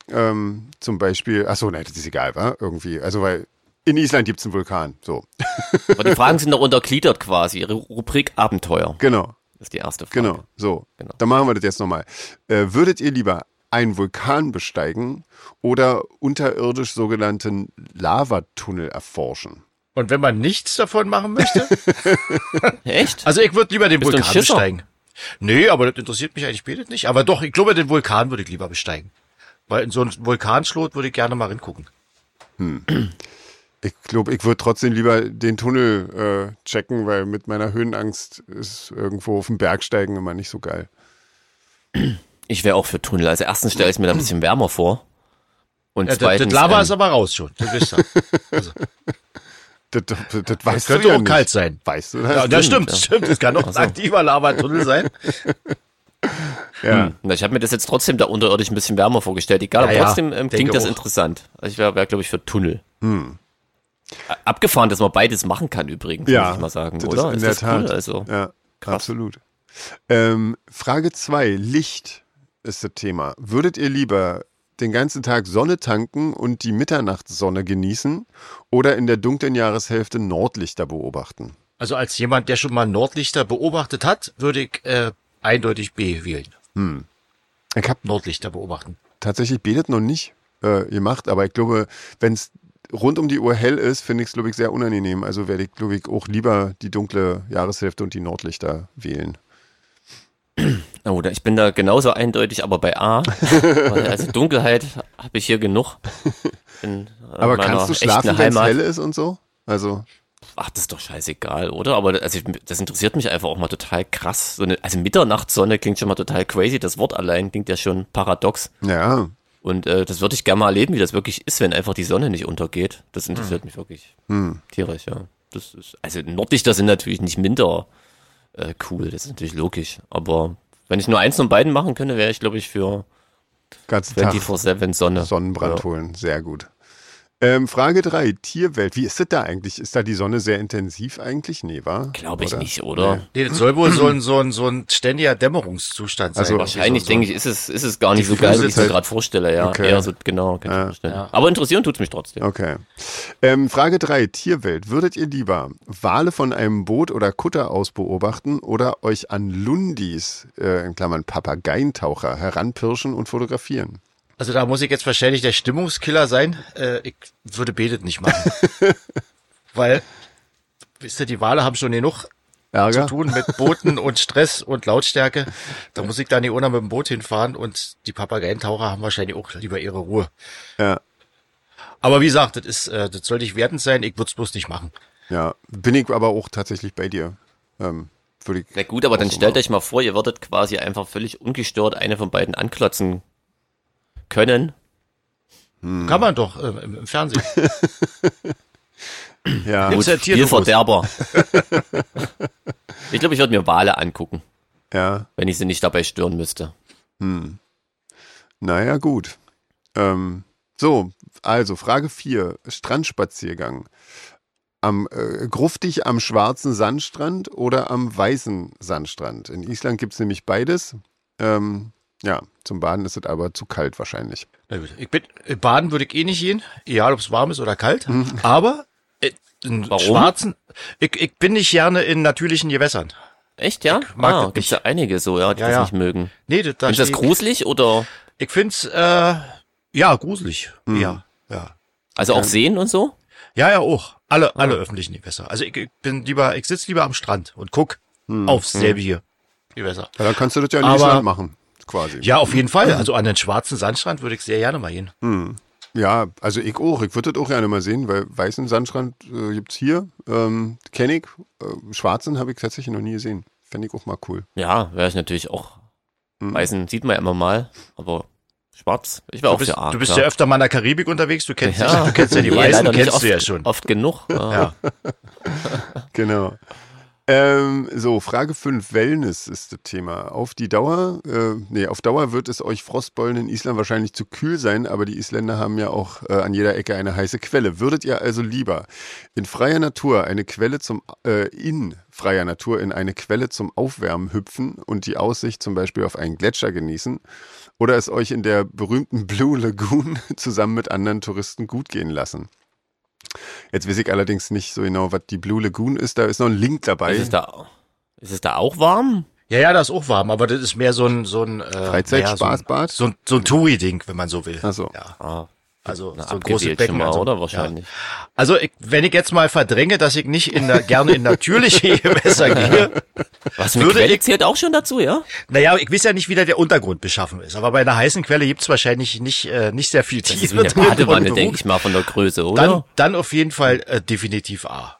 Ähm, zum Beispiel, achso, nein, das ist egal, wa? Irgendwie. Also, weil in Island gibt's einen Vulkan. So, Aber die Fragen sind noch untergliedert quasi. Ihre Rubrik Abenteuer. genau, Das ist die erste Frage. genau. So, Genau. dann machen wir das jetzt nochmal. Äh, würdet ihr lieber einen Vulkan besteigen oder unterirdisch sogenannten Lavatunnel erforschen? Und wenn man nichts davon machen möchte? Echt? Also ich würde lieber den Bist Vulkan besteigen. Nee, aber das interessiert mich eigentlich später nicht. Aber doch, ich glaube, den Vulkan würde ich lieber besteigen. Weil in so einen Vulkanschlot würde ich gerne mal reingucken. Ich glaube, ich würde trotzdem lieber den Tunnel äh, checken, weil mit meiner Höhenangst ist irgendwo auf dem Berg steigen immer nicht so geil. Ich wäre auch für Tunnel. Also erstens stelle ich mir da ein bisschen wärmer vor. Und Ja, das, zweitens, das Lava ähm, ist aber raus schon. Du wisst ja. Also, Das, das, das das weißt du könnte ja auch nicht. kalt sein. Weißt du Ja, das? das stimmt, stimmt, stimmt. Es kann auch ein aktiver Lavatunnel sein. Ja. Hm. Ich habe mir das jetzt trotzdem da unterirdisch ein bisschen wärmer vorgestellt. Egal, aber Ja, trotzdem ähm, denke klingt das auch. interessant. Also ich wäre, wär, glaube ich, für Tunnel. A- Abgefahren, dass man beides machen kann übrigens, Ja, muss ich mal sagen, das oder? in Ist der das Tat. cool? Also, Ja, Krass. absolut. Ähm, Frage zwei: Licht ist das Thema. Würdet ihr lieber den ganzen Tag Sonne tanken und die Mitternachtssonne genießen oder in der dunklen Jahreshälfte Nordlichter beobachten? Also als jemand, der schon mal Nordlichter beobachtet hat, würde ich äh, eindeutig B wählen. Ich habe Nordlichter beobachten. tatsächlich betet noch nicht äh, gemacht, aber ich glaube, wenn es rund um die Uhr hell ist, finde ich es, glaube ich, sehr unangenehm. Also werde ich, glaube ich, auch lieber die dunkle Jahreshälfte und die Nordlichter wählen. Oh, da- ich bin da genauso eindeutig, aber bei A. also Dunkelheit habe ich hier genug. In, äh, Aber kannst du schlafen, wenn es hell ist und so? Also, Ach, das ist doch scheißegal, oder? Aber also, ich- das interessiert mich einfach auch mal total krass. So eine, also Mitternachtssonne klingt schon mal total crazy. Das Wort allein klingt ja schon paradox. ja, Und äh, das würde ich gerne mal erleben, wie das wirklich ist, wenn einfach die Sonne nicht untergeht. Das interessiert mich wirklich tierisch, ja. Das ist, also Nordlichter sind natürlich nicht minder äh, cool, das ist natürlich logisch. Aber wenn ich nur eins von beiden machen könnte, wäre ich, glaube ich, für ganzen Tag 24-7 Sonne. Sonnenbrand Ja. holen. Sehr gut. Ähm, Frage drei: Tierwelt. Wie ist das da eigentlich? Ist da die Sonne sehr intensiv eigentlich? Nee, war? Glaube ich nicht, oder? Nee, das soll wohl so ein, so ein, so ein ständiger Dämmerungszustand sein. Also Wahrscheinlich, so, denke ich, ist es, ist es gar nicht so geil, wie ich es mir gerade vorstelle, ja. Okay. Eher so, genau, kann ich vorstellen. Aber interessieren tut's mich trotzdem. Okay. Ähm, Frage drei: Tierwelt. Würdet ihr lieber Wale von einem Boot oder Kutter aus beobachten oder euch an Lundis, äh, in Klammern Papageientaucher, heranpirschen und fotografieren? Also da muss ich jetzt wahrscheinlich der Stimmungskiller sein. Äh, ich würde Betet nicht machen. Weil, wisst ihr, die Wale haben schon genug Ärger? zu tun mit Booten und Stress und Lautstärke. Da muss ich da nicht ohne mit dem Boot hinfahren und die Papageientaucher haben wahrscheinlich auch lieber ihre Ruhe. Ja. Aber wie gesagt, das ist, äh, das soll nicht wertend sein, ich würde es bloß nicht machen. Ja. Bin ich aber auch tatsächlich bei dir. Ähm, würde ich Na gut, aber dann stellt euch mal vor, ihr würdet quasi einfach völlig ungestört eine von beiden anklotzen können. Hm. Kann man doch äh, im, Fernsehen. Ja. Tierdokus. Spielverderber. ich glaube, ich würde mir Wale angucken, Ja. wenn ich sie nicht dabei stören müsste. Naja, gut. Ähm, so, also Frage 4. Strandspaziergang. Am äh, gruftig am schwarzen Sandstrand oder am weißen Sandstrand? In Island gibt's nämlich beides. Ähm, ja, zum Baden ist es aber zu kalt wahrscheinlich. Na gut, ich bin, äh, baden würde ich eh nicht gehen, egal ob es warm ist oder kalt. Aber äh, in Warum? schwarzen, ich, ich bin nicht gerne in natürlichen Gewässern. Echt, ja? mag ah, das gibt's ja einige so, ja, die Ja, das ja. nicht mögen. Nee, das, da Ist das ich- gruselig oder Ich find's äh, ja gruselig. Ja, ja. also auch sehen und so? Ja, ja, auch. Alle, Ah. alle öffentlichen Gewässer. Also ich, ich bin lieber, ich sitz lieber am Strand und guck Hm, aufs selbige Gewässer. Ja, dann kannst du das ja in Aber- Island machen, quasi. Ja, auf jeden Fall. Also an den schwarzen Sandstrand würde ich sehr gerne mal gehen. Ja, also ich auch. Ich würde das auch gerne mal sehen, weil weißen Sandstrand äh, gibt's hier. Ähm, Kenn ich. Äh, schwarzen habe ich tatsächlich noch nie gesehen. Fände ich auch mal cool. Ja, wäre ich natürlich auch. Hm. Weißen sieht man ja immer mal, aber schwarz. Ich wäre Du auch bist, für A. du bist ja öfter mal in der Karibik unterwegs, du kennst, Ja. du kennst ja die Nee, Weißen, nicht kennst oft, du ja schon. Oft genug. Ja. Ja. Genau. Ähm, so, Frage 5, Wellness ist das Thema. Auf die Dauer, äh, nee, auf Dauer wird es euch Frostbollen in Island wahrscheinlich zu kühl sein, aber die Isländer haben ja auch äh, an jeder Ecke eine heiße Quelle. Würdet ihr also lieber in freier Natur eine Quelle zum, äh, in freier Natur in eine Quelle zum Aufwärmen hüpfen und die Aussicht zum Beispiel auf einen Gletscher genießen oder es euch in der berühmten Blue Lagoon zusammen mit anderen Touristen gut gehen lassen? Jetzt weiß ich allerdings nicht so genau, was die Blue Lagoon ist. Da ist noch ein Link dabei. Ist es da, ist es da auch warm? ja, ja, das ist auch warm, aber das ist mehr so ein, so ein, äh, Freizeit- naja, so ein- Spaßbad? So ein, so ein Touri-Ding, wenn man so will. Ach so. Ja. Ah, Also na, so ein großes Becken. mal, also, oder? Wahrscheinlich. Ja. Also ich, wenn ich jetzt mal verdränge, dass ich nicht in der, gerne in natürliche Gewässer gehe, Was, Würde Quelle ich- zählt auch schon dazu, ja? naja, ich weiß ja nicht, wie da der Untergrund beschaffen ist. Aber bei einer heißen Quelle gibt's wahrscheinlich nicht, äh, nicht sehr viel Das ist Tiefe wie eine Badewanne, denke ich mal, von der Größe, oder? Dann, dann auf jeden Fall äh, definitiv A.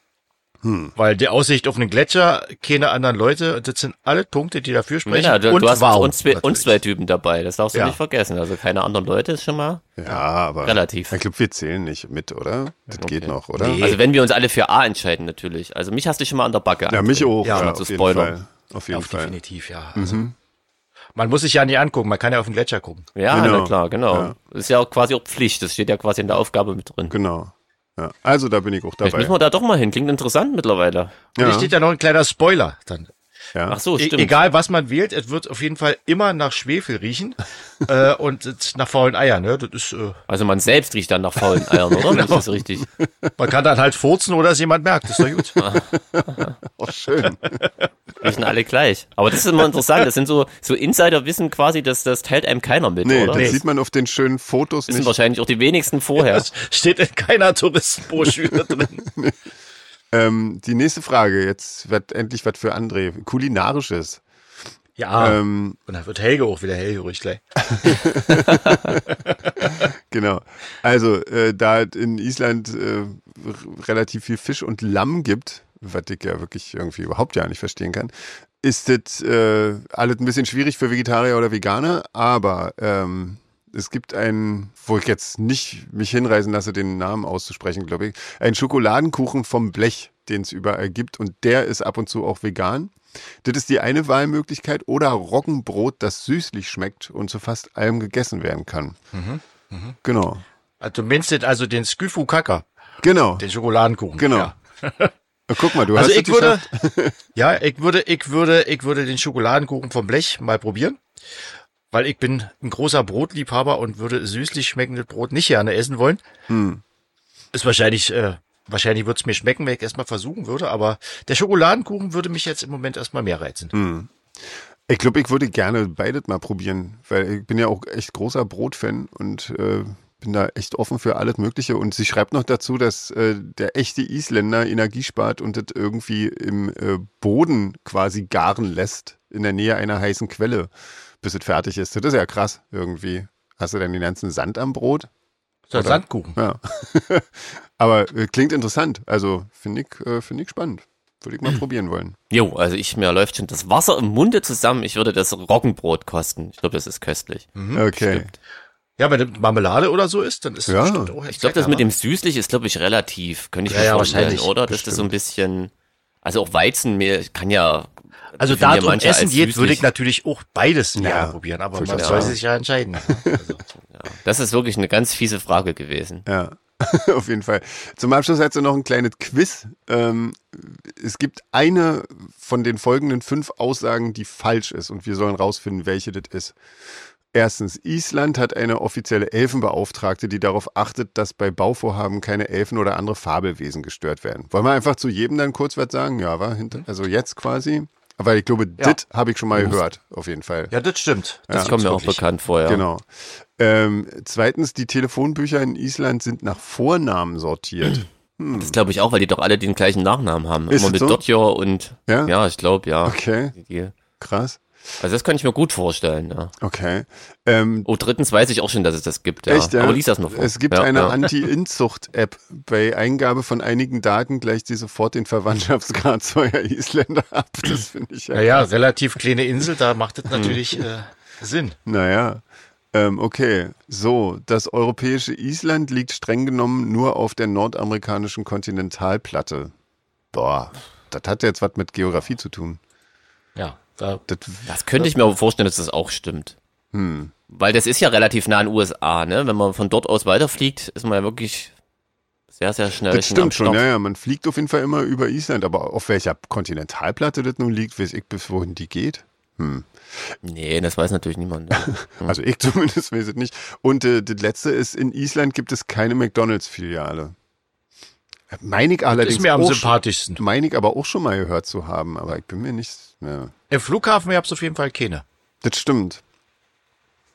Weil die Aussicht auf einen Gletscher, keine anderen Leute, das sind alle Punkte, die dafür sprechen. Ja, du, und du hast warm, uns, zwei, uns zwei Typen dabei, das darfst du Ja. nicht vergessen. Also keine anderen Leute ist schon mal. Ja, aber Relativ. Ich glaube, wir zählen nicht mit, oder? Das geht noch, oder? Nee. Also wenn wir uns alle für A entscheiden natürlich. Also mich hast du schon mal an der Backe. Ja, mich auch. Ja, Ja, mal auf zu jeden spoilern. Fall. Auf jeden Auf Fall. definitiv, ja. Also, Man muss sich ja nie angucken, man kann ja auf den Gletscher gucken. Ja, Genau. na klar, genau. Ja. Das ist ja auch quasi auch Pflicht. Das steht ja quasi in der Aufgabe mit drin. Genau. Ja. Also da bin ich auch Vielleicht dabei. müssen wir da doch mal hin. Klingt interessant mittlerweile. Und Ja. hier steht ja noch ein kleiner Spoiler dann. Ja. Ach so, E stimmt. egal was man wählt, es wird auf jeden Fall immer nach Schwefel riechen äh, und nach faulen Eiern. Ne? Das ist, äh, Also man selbst riecht dann nach faulen Eiern, oder? Wenn ich das richtig. man kann dann halt furzen oder es jemand merkt. Das ist doch gut. Oh, schön. Riechen alle gleich. Aber das ist immer interessant. Das sind so, so Insider-Wissen quasi, das, das teilt einem keiner mit, Nee, oder? das Nee. sieht man auf den schönen Fotos Das sind nicht. wahrscheinlich auch die wenigsten vorher. Das steht in keiner Touristenbroschüre drin. Ähm, die nächste Frage, jetzt wird endlich was für André. Kulinarisches. Ja, Ähm, und dann wird Helge auch wieder hellhörig gleich. Genau. Also, äh, da es in Island äh, relativ viel Fisch und Lamm gibt, was ich ja wirklich irgendwie überhaupt ja nicht verstehen kann, ist das äh, alles ein bisschen schwierig für Vegetarier oder Veganer, aber ähm, es gibt einen, wo ich jetzt nicht mich hinreißen lasse, den Namen auszusprechen, glaube ich, einen Schokoladenkuchen vom Blech, den es überall gibt und der ist ab und zu auch vegan. Das ist die eine Wahlmöglichkeit oder Roggenbrot, das süßlich schmeckt und zu fast allem gegessen werden kann. Genau. Also du meinst also den Skyfu Kaka, Genau. den Schokoladenkuchen. Genau. Ja. Guck mal, du Also hast ich würde, geschafft. ja, ich würde, ich würde, ich würde den Schokoladenkuchen vom Blech mal probieren, weil ich bin ein großer Brotliebhaber und würde süßlich schmeckendes Brot nicht gerne essen wollen. Hm. Ist wahrscheinlich, äh, wahrscheinlich würde es mir schmecken, wenn ich erstmal versuchen würde, aber der Schokoladenkuchen würde mich jetzt im Moment erstmal mehr reizen. Hm. Ich glaube, ich würde gerne beides mal probieren, weil ich bin ja auch echt großer Brotfan und äh, bin da echt offen für alles Mögliche. Und sie schreibt noch dazu, dass äh, der echte Isländer Energie spart und das irgendwie im äh, Boden quasi garen lässt, in der Nähe einer heißen Quelle, bis es fertig ist. Das ist ja krass irgendwie. Hast du denn den ganzen Sand am Brot? So ein Oder? Sandkuchen. Ja. Aber äh, klingt interessant. Also finde ich, äh, finde ich spannend. Würde ich mal probieren wollen. Jo, also ich, mir läuft schon das Wasser im Munde zusammen. Ich würde das Roggenbrot kosten. Ich glaube, das ist köstlich. Okay. Stimmt. Ja, wenn das Marmelade oder so ist, dann ist das Ja. bestimmt auch Ich glaube, das mit dem süßlich ist, glaube ich, relativ. Könnte ich Ja, mir ja, vorstellen, wahrscheinlich. oder? Dass das so ein bisschen, also auch Weizenmehl kann ja. Also da es um Essen als geht, würde ich natürlich auch beides Ja, probieren, aber man verstehe. soll Ja. sich ja entscheiden. Also, Das ist wirklich eine ganz fiese Frage gewesen. Ja, auf jeden Fall. Zum Abschluss hat sie noch ein kleines Quiz. Ähm, es gibt eine von den folgenden fünf Aussagen, die falsch ist und wir sollen rausfinden, welche das ist. Erstens, Island hat eine offizielle Elfenbeauftragte, die darauf achtet, dass bei Bauvorhaben keine Elfen oder andere Fabelwesen gestört werden. Wollen wir einfach zu jedem dann kurz was sagen? Ja, war hinter, also jetzt quasi. Aber ich glaube, Ja. das habe ich schon mal gehört, auf jeden Fall. ja, das stimmt. Das Ja, kommt mir auch wirklich. bekannt vor, ja. Genau. Ähm, zweitens, die Telefonbücher in Island sind nach Vornamen sortiert. Das glaube ich auch, weil die doch alle den gleichen Nachnamen haben. Ist Immer mit so? Dotjor und Ja? ja, ich glaube, ja. Okay, Die- krass. Also das kann ich mir gut vorstellen, ja. Okay. Ähm, Oh, drittens weiß ich auch schon, dass es das gibt, ja. Echt, ja? Aber lies das noch vor. Es gibt ja, eine ja. Anti-Inzucht-App. Bei Eingabe von einigen Daten gleicht sie sofort den Verwandtschaftsgrad zweier Isländer ab. Das finde ich ja. Ja, ja, relativ kleine Insel, da macht das natürlich äh, Sinn. Naja. Ähm, okay. So, das europäische Island liegt streng genommen nur auf der nordamerikanischen Kontinentalplatte. Boah, das hat jetzt was mit Geografie zu tun. Ja, da, Das, Das könnte ich mir aber vorstellen, dass das auch stimmt. hm. Weil das ist ja relativ nah an den USA, ne? Wenn man von dort aus weiterfliegt, ist man ja wirklich sehr, sehr schnell Das stimmt schon, ja, ja. Man fliegt auf jeden Fall immer über Island, aber auf welcher Kontinentalplatte das nun liegt, weiß ich, bis wohin die geht. Hm. Nee, das weiß natürlich niemand. ne? Also ich zumindest weiß es nicht. Und äh, das letzte ist, in Island gibt es keine McDonalds-Filiale. Meine ich allerdings ist mir am auch sympathischsten. Meine ich aber auch schon mal gehört zu haben, aber ich bin mir nicht mehr. Im Flughafen gab's auf jeden Fall keine. Das stimmt.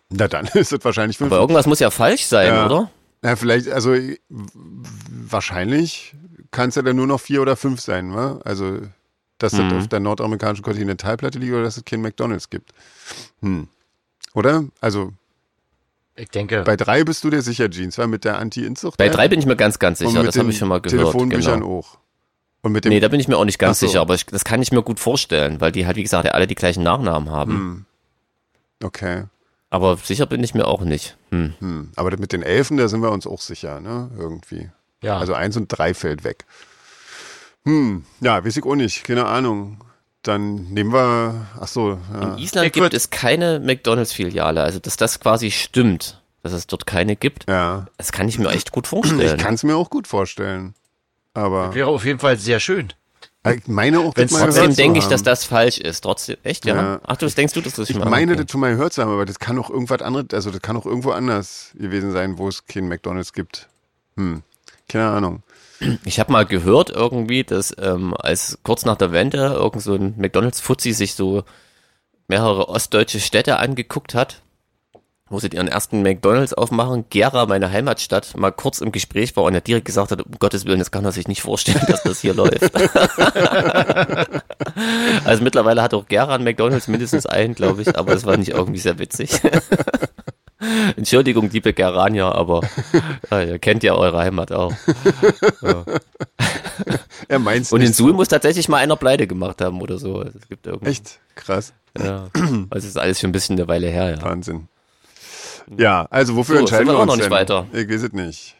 Na dann ist es wahrscheinlich fünf. Aber irgendwas muss ja falsch sein, Ja. oder? Ja, vielleicht, also wahrscheinlich kann es ja dann nur noch vier oder fünf sein, wa? Also, dass Mhm. das auf der nordamerikanischen Kontinentalplatte liegt oder dass es kein McDonalds gibt. Hm. Oder? Also, Ich denke, bei drei bist du dir sicher, Jeans, war mit der Anti-Inzucht? Bei drei bin ich mir ganz, ganz sicher. Das habe ich schon mal gehört. Telefonbüchern Genau. auch. Und mit dem, Nee, da bin ich mir auch nicht ganz so. sicher, aber ich, das kann ich mir gut vorstellen, weil die halt, wie gesagt, ja alle die gleichen Nachnamen haben. Hm. okay. Aber sicher bin ich mir auch nicht. Hm. Hm. Aber mit den Elfen, da sind wir uns auch sicher, ne? Irgendwie. Ja. Also eins und drei fällt weg. Hm, ja, weiß ich auch nicht, keine Ahnung. Dann nehmen wir, ach so, ja. In Island Ich gibt es keine McDonalds-Filiale, also dass das quasi stimmt, dass es dort keine gibt, ja. das kann ich mir echt gut Ich vorstellen. kann es mir auch gut vorstellen. Aber Wäre auf jeden Fall sehr schön. ich meine auch, Wenn's Trotzdem denke ich, dass das falsch ist. Trotzdem, echt, ja? Ja. Ach, du das denkst du, dass das Ich mal- meine, okay. das schon mal gehört zu haben, aber das kann auch irgendwas anderes, also das kann auch irgendwo anders gewesen sein, wo es keinen McDonalds gibt. Hm, keine Ahnung. Ich habe mal gehört irgendwie, dass ähm, als kurz nach der Wende irgend so ein McDonalds-Fuzzi sich so mehrere ostdeutsche Städte angeguckt hat, wo sie ihren ersten McDonalds aufmachen. Gera, meine Heimatstadt, mal kurz im Gespräch war und er direkt gesagt hat, um Gottes Willen, das kann er sich nicht vorstellen, dass das hier läuft. also mittlerweile hat auch Gera ein McDonalds, mindestens einen, glaube ich, aber es war nicht irgendwie sehr witzig. Entschuldigung, liebe Geranier, aber ja, ihr kennt ja eure Heimat auch. Er meint's Und in. Suhl muss tatsächlich mal einer Pleite gemacht haben oder so. Also es gibt irgendwie. Echt krass. Ja. Also es ist alles schon ein bisschen eine Weile her, ja. Wahnsinn. Ja, also wofür So, entscheiden sind wir wir auch uns noch nicht denn? weiter. Ich weiß es nicht.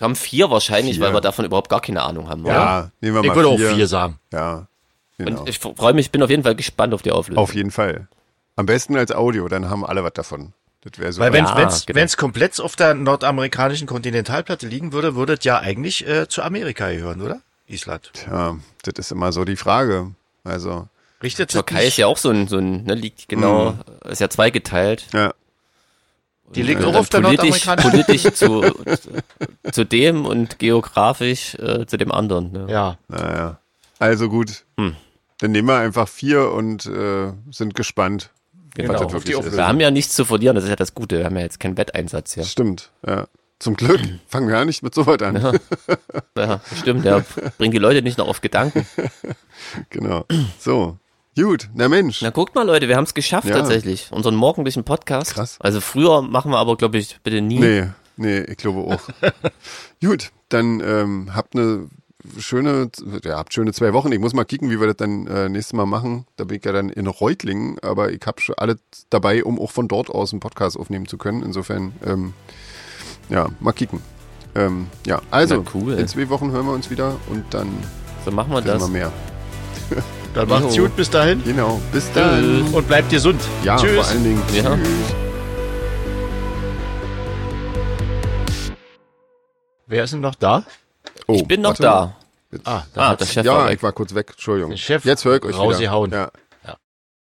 Haben vier wahrscheinlich, Vier. weil wir davon überhaupt gar keine Ahnung haben, oder? Ja, nehmen wir Ich mal würde auch vier. vier sagen. Ja, genau. Und ich freue mich, bin auf jeden Fall gespannt auf die Auflösung. Auf jeden Fall. Am besten als Audio, dann haben alle was davon. Das wäre so. Weil wenn Ja, wenn's, genau. komplett auf der nordamerikanischen Kontinentalplatte liegen würde, würde es ja eigentlich äh, zu Amerika gehören, oder? Island. ja, das ist immer so die Frage. Also, Richtet Türkei ist ja auch so ein, so ein, ne, liegt genau, ist ja zweigeteilt. ja, Die liegt Und auch auf der politisch, nordamerikanischen. politisch zu, zu dem und geografisch äh, zu dem anderen. Ne? Ja. naja. Also gut. Hm. Dann nehmen wir einfach vier und äh, sind gespannt, Genau. das Auf die wirklich ist. Wir haben ja nichts zu verlieren, das ist ja das Gute. Wir haben ja jetzt keinen Wetteinsatz hier. Stimmt, ja. Zum Glück fangen wir ja nicht mit so weit an. Ja. Ja, stimmt, ja. Bringt die Leute nicht noch auf Gedanken. Genau. So. Gut, na Mensch. Na guckt mal, Leute, wir haben es geschafft Ja. tatsächlich. Unseren morgendlichen Podcast. Krass. Also früher machen wir aber, glaube ich, bitte nie. Nee, nee, ich glaube auch. Gut, dann ähm, habt eine schöne, ja, habt schöne zwei Wochen. Ich muss mal kicken, wie wir das dann äh, nächstes Mal machen. Da bin ich ja dann in Reutlingen, aber ich habe schon alles dabei, um auch von dort aus einen Podcast aufnehmen zu können. Insofern, ähm, ja, mal kicken. Ähm, ja, also, Na, cool. in zwei Wochen hören wir uns wieder und dann So machen wir das. wir mehr. Dann macht's gut bis dahin Genau, bis dann. und bleibt gesund. Ja, Tschüss. vor allen Dingen. Ja. Tschüss. Wer ist denn noch da? Oh, Ich bin noch warte. da. Jetzt- Ah, Ah, der Chef ja, war weg. ich war kurz weg. Entschuldigung. Der Chef Jetzt höre ich euch wieder. rausgehauen. Ja.